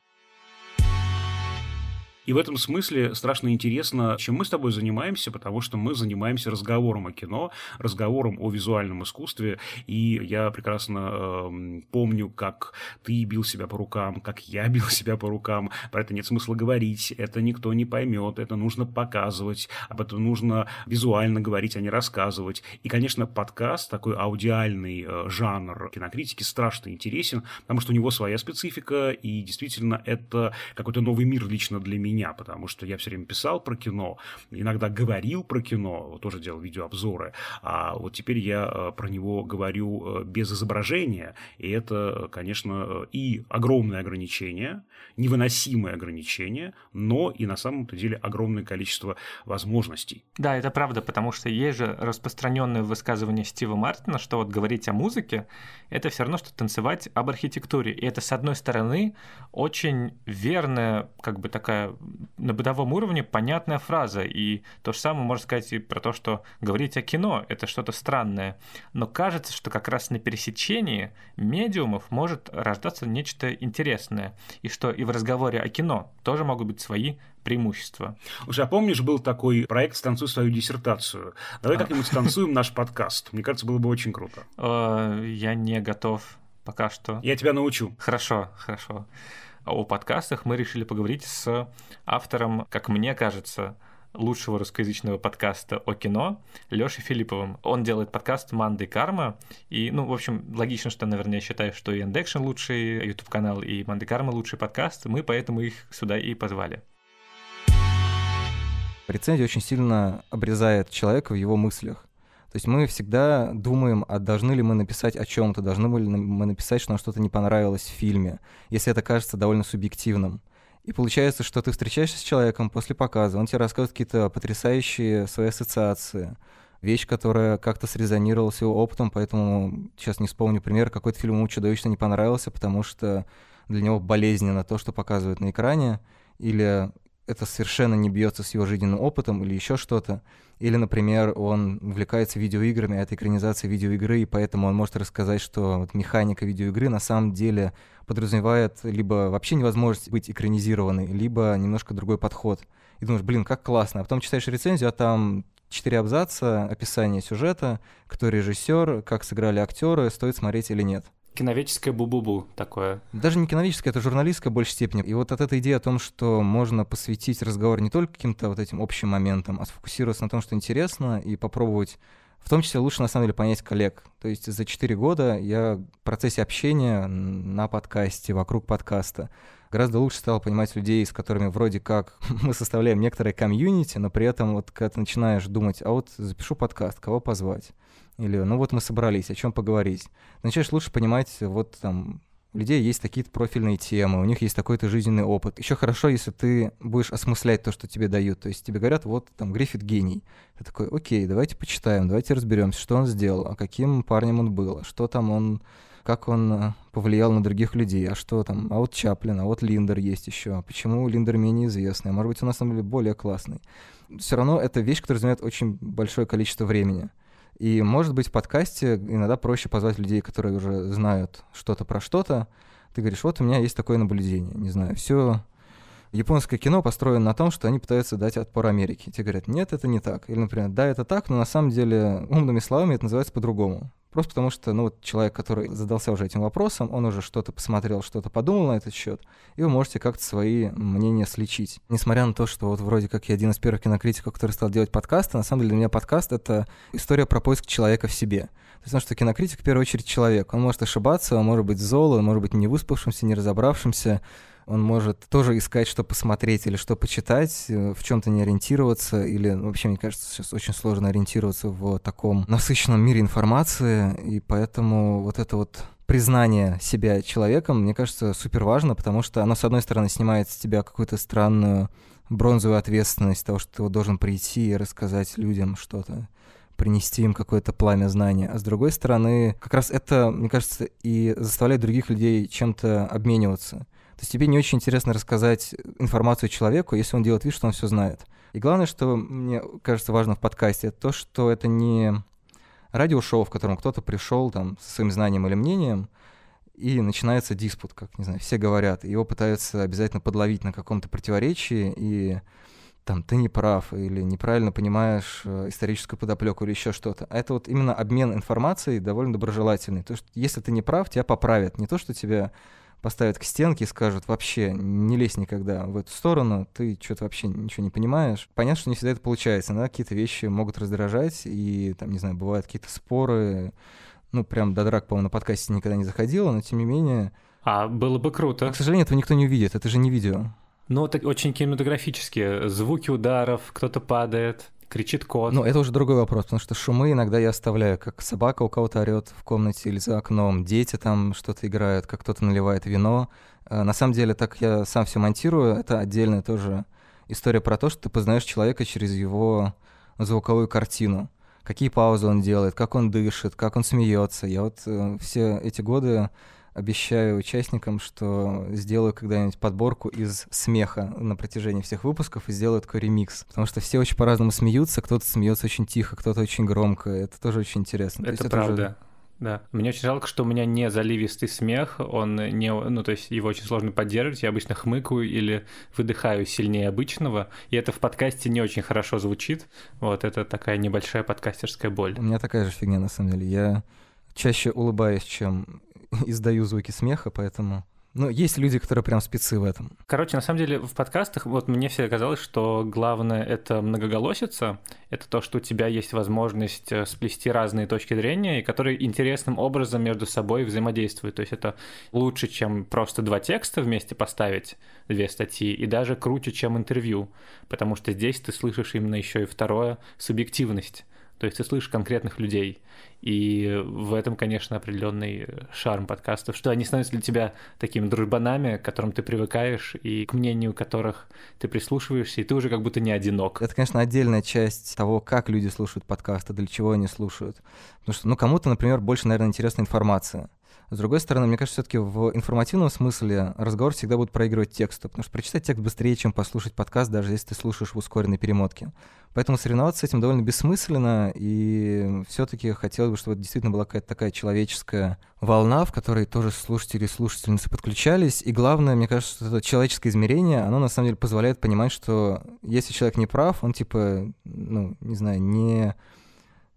И в этом смысле страшно интересно, чем мы с тобой занимаемся, потому что мы занимаемся разговором о кино, разговором о визуальном искусстве. И я прекрасно э, помню, как ты бил себя по рукам, как я бил себя по рукам. Про это нет смысла говорить, это никто не поймет, это нужно показывать, об этом нужно визуально говорить, а не рассказывать. И, конечно, подкаст, такой аудиальный э, жанр кинокритики, страшно интересен, потому что у него своя специфика, и действительно это какой-то новый мир лично для меня меня, потому что я все время писал про кино, иногда говорил про кино, тоже делал видеообзоры, а вот теперь я э, про него говорю э, без изображения, и это, конечно, и огромное ограничение, невыносимое ограничение, но и на самом-то деле огромное количество возможностей. Да, это правда, потому что есть же распространенное высказывание Стива Мартина, что вот говорить о музыке — это все равно, что танцевать об архитектуре. И это, с одной стороны, очень верная, как бы такая на бытовом уровне понятная фраза, и то же самое можно сказать и про то, что говорить о кино — это что-то странное. Но кажется, что как раз на пересечении медиумов может рождаться нечто интересное, и что и в разговоре о кино тоже могут быть свои преимущества. Уже а помнишь, был такой проект «Станцуй свою диссертацию». Давай а. как-нибудь станцуем наш подкаст. Мне кажется, было бы очень круто. Э, я не готов пока что. Я тебя научу. Хорошо, хорошо о подкастах мы решили поговорить с автором, как мне кажется, лучшего русскоязычного подкаста о кино Лёшей Филипповым. Он делает подкаст «Манда Карма». И, ну, в общем, логично, что, наверное, я считаю, что и Яндекшн лучший YouTube-канал, и «Манда Карма» лучший подкаст. Мы поэтому их сюда и позвали. Рецензия очень сильно обрезает человека в его мыслях. То есть мы всегда думаем, а должны ли мы написать о чем-то, должны ли мы написать, что нам что-то не понравилось в фильме, если это кажется довольно субъективным. И получается, что ты встречаешься с человеком после показа, он тебе рассказывает какие-то потрясающие свои ассоциации, вещь, которая как-то срезонировала с его опытом, поэтому сейчас не вспомню пример, какой-то фильм ему чудовищно не понравился, потому что для него болезненно то, что показывают на экране, или это совершенно не бьется с его жизненным опытом или еще что-то. Или, например, он увлекается видеоиграми, а это экранизация видеоигры, и поэтому он может рассказать, что вот механика видеоигры на самом деле подразумевает либо вообще невозможность быть экранизированной, либо немножко другой подход. И думаешь, блин, как классно. А потом читаешь рецензию, а там четыре абзаца, описание сюжета, кто режиссер, как сыграли актеры, стоит смотреть или нет киновеческое бу-бу-бу такое. Даже не киновеческое, это журналистское в большей степени. И вот от этой идеи о том, что можно посвятить разговор не только каким-то вот этим общим моментам, а сфокусироваться на том, что интересно, и попробовать в том числе лучше, на самом деле, понять коллег. То есть за 4 года я в процессе общения на подкасте, вокруг подкаста, гораздо лучше стал понимать людей, с которыми вроде как мы составляем некоторое комьюнити, но при этом вот когда ты начинаешь думать, а вот запишу подкаст, кого позвать? Или, ну вот мы собрались, о чем поговорить. Начинаешь лучше понимать, вот там, у людей есть такие-то профильные темы, у них есть такой-то жизненный опыт. Еще хорошо, если ты будешь осмыслять то, что тебе дают. То есть тебе говорят, вот там Гриффит гений. Ты такой, окей, давайте почитаем, давайте разберемся, что он сделал, а каким парнем он был, а что там он, как он э, повлиял на других людей, а что там, а вот Чаплин, а вот Линдер есть еще, почему Линдер менее известный, может быть, он на самом деле более классный. Все равно это вещь, которая занимает очень большое количество времени. И, может быть, в подкасте иногда проще позвать людей, которые уже знают что-то про что-то. Ты говоришь, вот у меня есть такое наблюдение, не знаю, все японское кино построено на том, что они пытаются дать отпор Америке. Те говорят, нет, это не так. Или, например, да, это так, но на самом деле умными словами это называется по-другому. Просто потому что, ну, вот человек, который задался уже этим вопросом, он уже что-то посмотрел, что-то подумал на этот счет, и вы можете как-то свои мнения сличить. Несмотря на то, что вот вроде как я один из первых кинокритиков, который стал делать подкасты, на самом деле для меня подкаст — это история про поиск человека в себе. То есть, потому что кинокритик в первую очередь человек. Он может ошибаться, он может быть зол, он может быть не выспавшимся, не разобравшимся, он может тоже искать, что посмотреть или что почитать, э, в чем-то не ориентироваться, или ну, вообще, мне кажется, сейчас очень сложно ориентироваться в таком насыщенном мире информации, и поэтому вот это вот признание себя человеком, мне кажется, супер важно, потому что оно, с одной стороны, снимает с тебя какую-то странную бронзовую ответственность того, что ты должен прийти и рассказать людям что-то принести им какое-то пламя знания. А с другой стороны, как раз это, мне кажется, и заставляет других людей чем-то обмениваться. То есть тебе не очень интересно рассказать информацию человеку, если он делает вид, что он все знает. И главное, что мне кажется важно в подкасте, то, что это не радиошоу, в котором кто-то пришел там со своим знанием или мнением, и начинается диспут, как, не знаю, все говорят, его пытаются обязательно подловить на каком-то противоречии, и там ты не прав или неправильно понимаешь э, историческую подоплеку или еще что-то. А это вот именно обмен информацией довольно доброжелательный. То, что если ты не прав, тебя поправят. Не то, что тебя поставят к стенке и скажут, вообще не лезь никогда в эту сторону, ты что-то вообще ничего не понимаешь. Понятно, что не всегда это получается, да, какие-то вещи могут раздражать, и там, не знаю, бывают какие-то споры, ну, прям до драк, по-моему, на подкасте никогда не заходило, но тем не менее... А, было бы круто. Но, к сожалению, этого никто не увидит, это же не видео. Ну, это очень кинематографически. Звуки ударов, кто-то падает кричит кот. Ну, это уже другой вопрос, потому что шумы иногда я оставляю, как собака у кого-то орет в комнате или за окном, дети там что-то играют, как кто-то наливает вино. Э, на самом деле, так я сам все монтирую, это отдельная тоже история про то, что ты познаешь человека через его звуковую картину. Какие паузы он делает, как он дышит, как он смеется. Я вот э, все эти годы обещаю участникам, что сделаю когда-нибудь подборку из смеха на протяжении всех выпусков и сделаю такой ремикс. Потому что все очень по-разному смеются, кто-то смеется очень тихо, кто-то очень громко. Это тоже очень интересно. Это, это правда. Уже... Да. Мне очень жалко, что у меня не заливистый смех, он не, ну, то есть его очень сложно поддерживать, я обычно хмыкаю или выдыхаю сильнее обычного, и это в подкасте не очень хорошо звучит, вот, это такая небольшая подкастерская боль. У меня такая же фигня, на самом деле, я чаще улыбаюсь, чем издаю звуки смеха, поэтому... Ну, есть люди, которые прям спецы в этом. Короче, на самом деле в подкастах вот мне всегда казалось, что главное это многоголосица, это то, что у тебя есть возможность э, сплести разные точки зрения, и которые интересным образом между собой взаимодействуют. То есть это лучше, чем просто два текста вместе поставить, две статьи, и даже круче, чем интервью, потому что здесь ты слышишь именно еще и второе — субъективность. То есть ты слышишь конкретных людей. И в этом, конечно, определенный шарм подкастов, что они становятся для тебя такими дружбанами, к которым ты привыкаешь и к мнению которых ты прислушиваешься, и ты уже как будто не одинок. Это, конечно, отдельная часть того, как люди слушают подкасты, для чего они слушают. Потому что, ну, кому-то, например, больше, наверное, интересна информация. С другой стороны, мне кажется, все-таки в информативном смысле разговор всегда будет проигрывать тексту, потому что прочитать текст быстрее, чем послушать подкаст, даже если ты слушаешь в ускоренной перемотке. Поэтому соревноваться с этим довольно бессмысленно, и все-таки хотелось бы, чтобы это действительно была какая-то такая человеческая волна, в которой тоже слушатели и слушательницы подключались. И главное, мне кажется, что это человеческое измерение, оно на самом деле позволяет понимать, что если человек не прав, он типа, ну, не знаю, не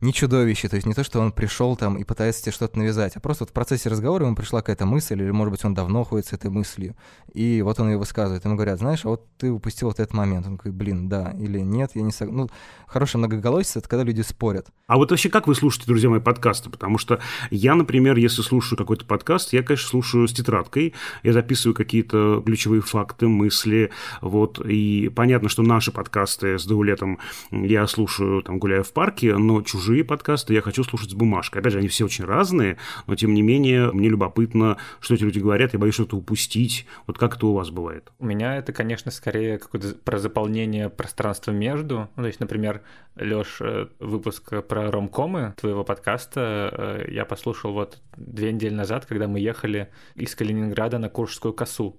не чудовище, то есть не то, что он пришел там и пытается тебе что-то навязать, а просто вот в процессе разговора ему пришла какая-то мысль, или, может быть, он давно ходит с этой мыслью, и вот он ее высказывает. Ему говорят, знаешь, а вот ты упустил вот этот момент. Он говорит, блин, да, или нет, я не согласен. Ну, хорошая многоголосица — это когда люди спорят. А вот вообще как вы слушаете, друзья мои, подкасты? Потому что я, например, если слушаю какой-то подкаст, я, конечно, слушаю с тетрадкой, я записываю какие-то ключевые факты, мысли, вот, и понятно, что наши подкасты с Даулетом я слушаю, там, гуляя в парке, но чужие чужие подкасты я хочу слушать с бумажкой. Опять же, они все очень разные, но тем не менее мне любопытно, что эти люди говорят, я боюсь что-то упустить. Вот как это у вас бывает? У меня это, конечно, скорее какое-то про заполнение пространства между. Ну, то есть, например, Лёш, э, выпуск про ромкомы твоего подкаста э, я послушал вот две недели назад, когда мы ехали из Калининграда на Куршскую косу.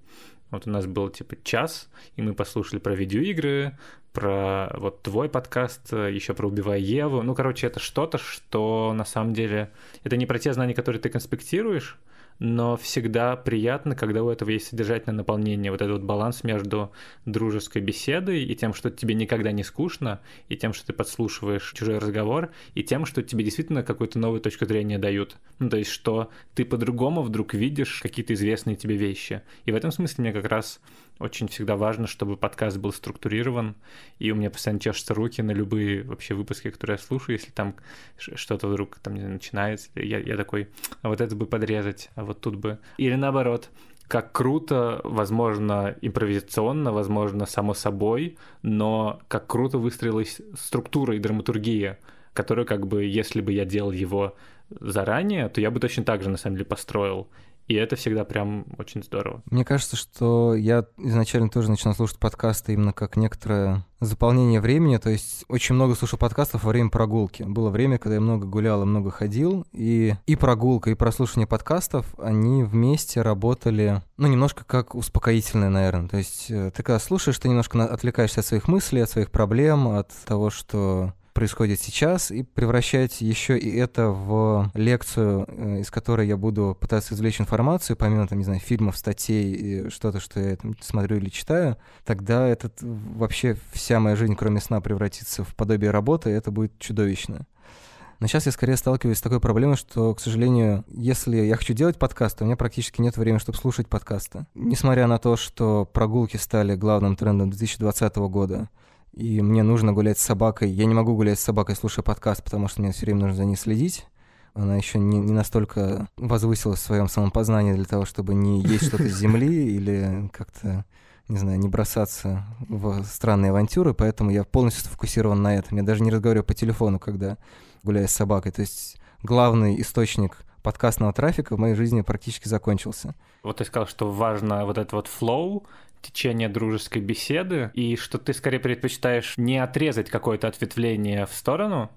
Вот у нас был типа час, и мы послушали про видеоигры, про вот твой подкаст, еще про «Убивая Еву». Ну, короче, это что-то, что на самом деле... Это не про те знания, которые ты конспектируешь, но всегда приятно, когда у этого есть содержательное наполнение, вот этот вот баланс между дружеской беседой и тем, что тебе никогда не скучно, и тем, что ты подслушиваешь чужой разговор, и тем, что тебе действительно какую-то новую точку зрения дают. Ну, то есть, что ты по-другому вдруг видишь какие-то известные тебе вещи. И в этом смысле мне как раз очень всегда важно, чтобы подкаст был структурирован, и у меня постоянно чешутся руки на любые вообще выпуски, которые я слушаю, если там что-то вдруг там не знаю, начинается, я, я такой, а вот это бы подрезать, а вот тут бы. Или наоборот, как круто, возможно, импровизационно, возможно, само собой, но как круто выстроилась структура и драматургия, которая как бы, если бы я делал его заранее, то я бы точно так же, на самом деле, построил. И это всегда прям очень здорово. Мне кажется, что я изначально тоже начинал слушать подкасты именно как некоторое заполнение времени. То есть очень много слушал подкастов во время прогулки. Было время, когда я много гулял и много ходил. И, и прогулка, и прослушивание подкастов, они вместе работали, ну, немножко как успокоительное, наверное. То есть э, ты когда слушаешь, ты немножко отвлекаешься от своих мыслей, от своих проблем, от того, что происходит сейчас, и превращать еще и это в лекцию, э, из которой я буду пытаться извлечь информацию, помимо, там, не знаю, фильмов, статей что-то, что я смотрю или читаю, тогда этот вообще вся моя жизнь, кроме сна, превратится в подобие работы, и это будет чудовищно. Но сейчас я скорее сталкиваюсь с такой проблемой, что, к сожалению, если я хочу делать подкасты, у меня практически нет времени, чтобы слушать подкасты. Несмотря на то, что прогулки стали главным трендом 2020 года, и мне нужно гулять с собакой. Я не могу гулять с собакой, слушая подкаст, потому что мне все время нужно за ней следить. Она еще не, не настолько возвысилась в своем самопознании для того, чтобы не есть что-то с земли или как-то, не знаю, не бросаться в странные авантюры, поэтому я полностью сфокусирован на этом. Я даже не разговариваю по телефону, когда гуляю с собакой. То есть главный источник подкастного трафика в моей жизни практически закончился. Вот ты сказал, что важно вот этот вот флоу, течение дружеской беседы, и что ты скорее предпочитаешь не отрезать какое-то ответвление в сторону,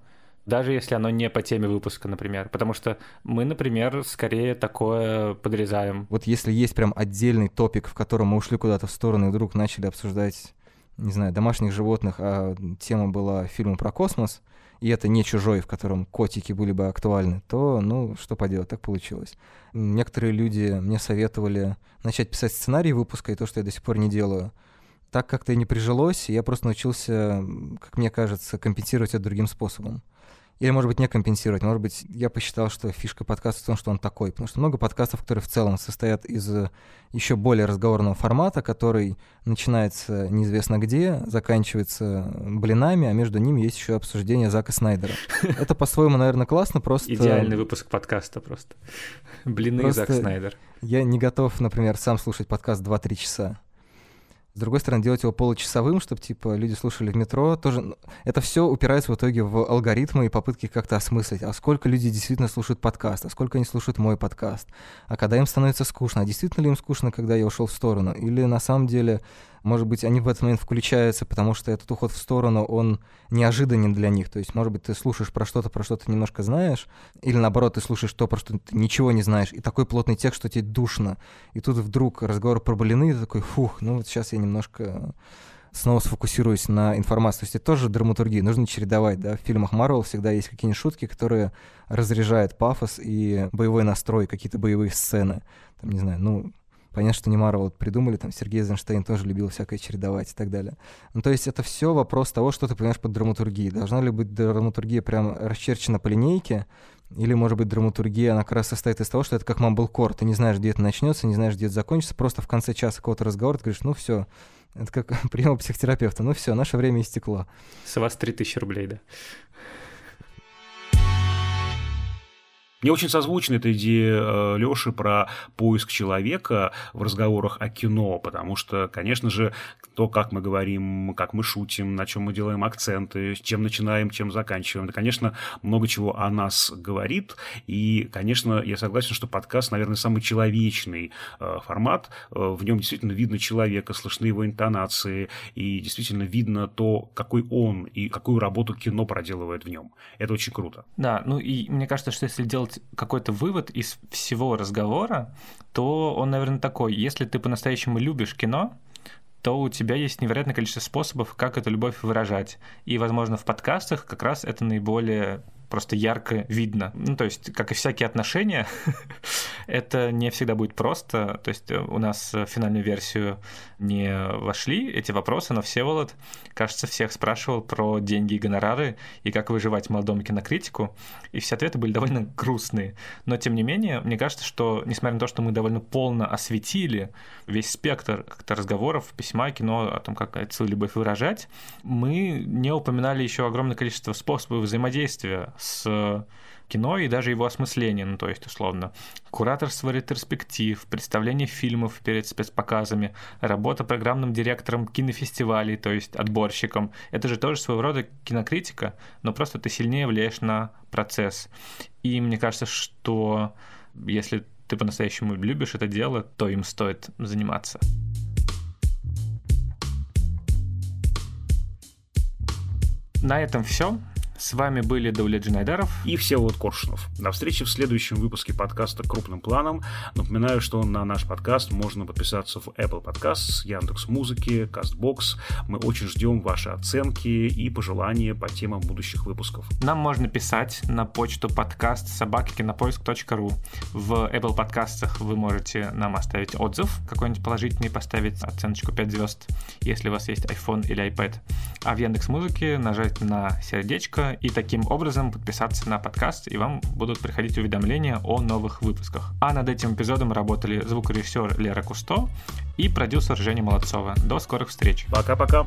даже если оно не по теме выпуска, например. Потому что мы, например, скорее такое подрезаем. Вот если есть прям отдельный топик, в котором мы ушли куда-то в сторону и вдруг начали обсуждать, не знаю, домашних животных, а тема была фильма про космос, и это не чужой, в котором котики были бы актуальны, то, ну, что поделать, так получилось. Некоторые люди мне советовали начать писать сценарий выпуска, и то, что я до сих пор не делаю. Так как-то и не прижилось, я просто научился, как мне кажется, компенсировать это другим способом. Или, может быть, не компенсировать. Может быть, я посчитал, что фишка подкаста в том, что он такой. Потому что много подкастов, которые в целом состоят из э, еще более разговорного формата, который начинается неизвестно где, заканчивается блинами, а между ними есть еще обсуждение Зака Снайдера. Это по-своему, наверное, классно, просто... Идеальный выпуск подкаста просто. Блины просто Зак Снайдер. Я не готов, например, сам слушать подкаст 2-3 часа. С другой стороны, делать его получасовым, чтобы, типа, люди слушали в метро, тоже... Ну, это все упирается в итоге в алгоритмы и попытки как-то осмыслить, а сколько людей действительно слушают подкаст, а сколько они слушают мой подкаст, а когда им становится скучно, а действительно ли им скучно, когда я ушел в сторону, или на самом деле может быть, они в этот момент включаются, потому что этот уход в сторону, он неожиданен для них. То есть, может быть, ты слушаешь про что-то, про что ты немножко знаешь, или наоборот, ты слушаешь то, про что ты ничего не знаешь, и такой плотный текст, что тебе душно. И тут вдруг разговор про блины, и ты такой, фух, ну вот сейчас я немножко снова сфокусируюсь на информации. То есть это тоже драматургия, нужно чередовать, да. В фильмах Марвел всегда есть какие-нибудь шутки, которые разряжают пафос и боевой настрой, какие-то боевые сцены. Там, не знаю, ну, Понятно, что не Марвел придумали, там Сергей Эйзенштейн тоже любил всякое чередовать и так далее. Ну, то есть это все вопрос того, что ты понимаешь под драматургией. Должна ли быть драматургия прям расчерчена по линейке, или, может быть, драматургия, она как раз состоит из того, что это как мамблкор. Ты не знаешь, где это начнется, не знаешь, где это закончится. Просто в конце часа какого-то разговора ты говоришь, ну все, это как прием психотерапевта. Ну все, наше время истекло. С вас 3000 рублей, да. Мне очень созвучна эта идея э, Лёши про поиск человека в разговорах о кино, потому что, конечно же, то, как мы говорим, как мы шутим, на чем мы делаем акценты, чем начинаем, чем заканчиваем, это, конечно, много чего о нас говорит. И, конечно, я согласен, что подкаст, наверное, самый человечный э, формат. Э, в нем действительно видно человека, слышны его интонации, и действительно видно то, какой он и какую работу кино проделывает в нем. Это очень круто. Да, ну и мне кажется, что если делать сделать какой-то вывод из всего разговора, то он, наверное, такой. Если ты по-настоящему любишь кино, то у тебя есть невероятное количество способов, как эту любовь выражать. И, возможно, в подкастах как раз это наиболее просто ярко видно. Ну, то есть, как и всякие отношения, Это не всегда будет просто, то есть э, у нас в финальную версию не вошли эти вопросы, но Всеволод, кажется, всех спрашивал про деньги и гонорары и как выживать молодому кинокритику, и все ответы были довольно грустные. Но, тем не менее, мне кажется, что, несмотря на то, что мы довольно полно осветили весь спектр как-то разговоров, письма, кино, о том, как эту любовь выражать, мы не упоминали еще огромное количество способов взаимодействия с кино и даже его осмысление, ну то есть условно кураторство ретроспектив, представление фильмов перед спецпоказами, работа программным директором кинофестивалей, то есть отборщиком. Это же тоже своего рода кинокритика, но просто ты сильнее влияешь на процесс. И мне кажется, что если ты по-настоящему любишь это дело, то им стоит заниматься. На этом все. С вами были Давлет Джинайдаров и Всеволод Коршунов. До встречи в следующем выпуске подкаста «Крупным планом». Напоминаю, что на наш подкаст можно подписаться в Apple Podcasts, Яндекс Музыки, Castbox. Мы очень ждем ваши оценки и пожелания по темам будущих выпусков. Нам можно писать на почту подкаст собакикинопоиск.ру. В Apple подкастах вы можете нам оставить отзыв какой-нибудь положительный, поставить оценочку 5 звезд, если у вас есть iPhone или iPad. А в Яндекс Музыке нажать на сердечко и таким образом подписаться на подкаст, и вам будут приходить уведомления о новых выпусках. А над этим эпизодом работали звукорежиссер Лера Кусто и продюсер Женя Молодцова. До скорых встреч. Пока-пока.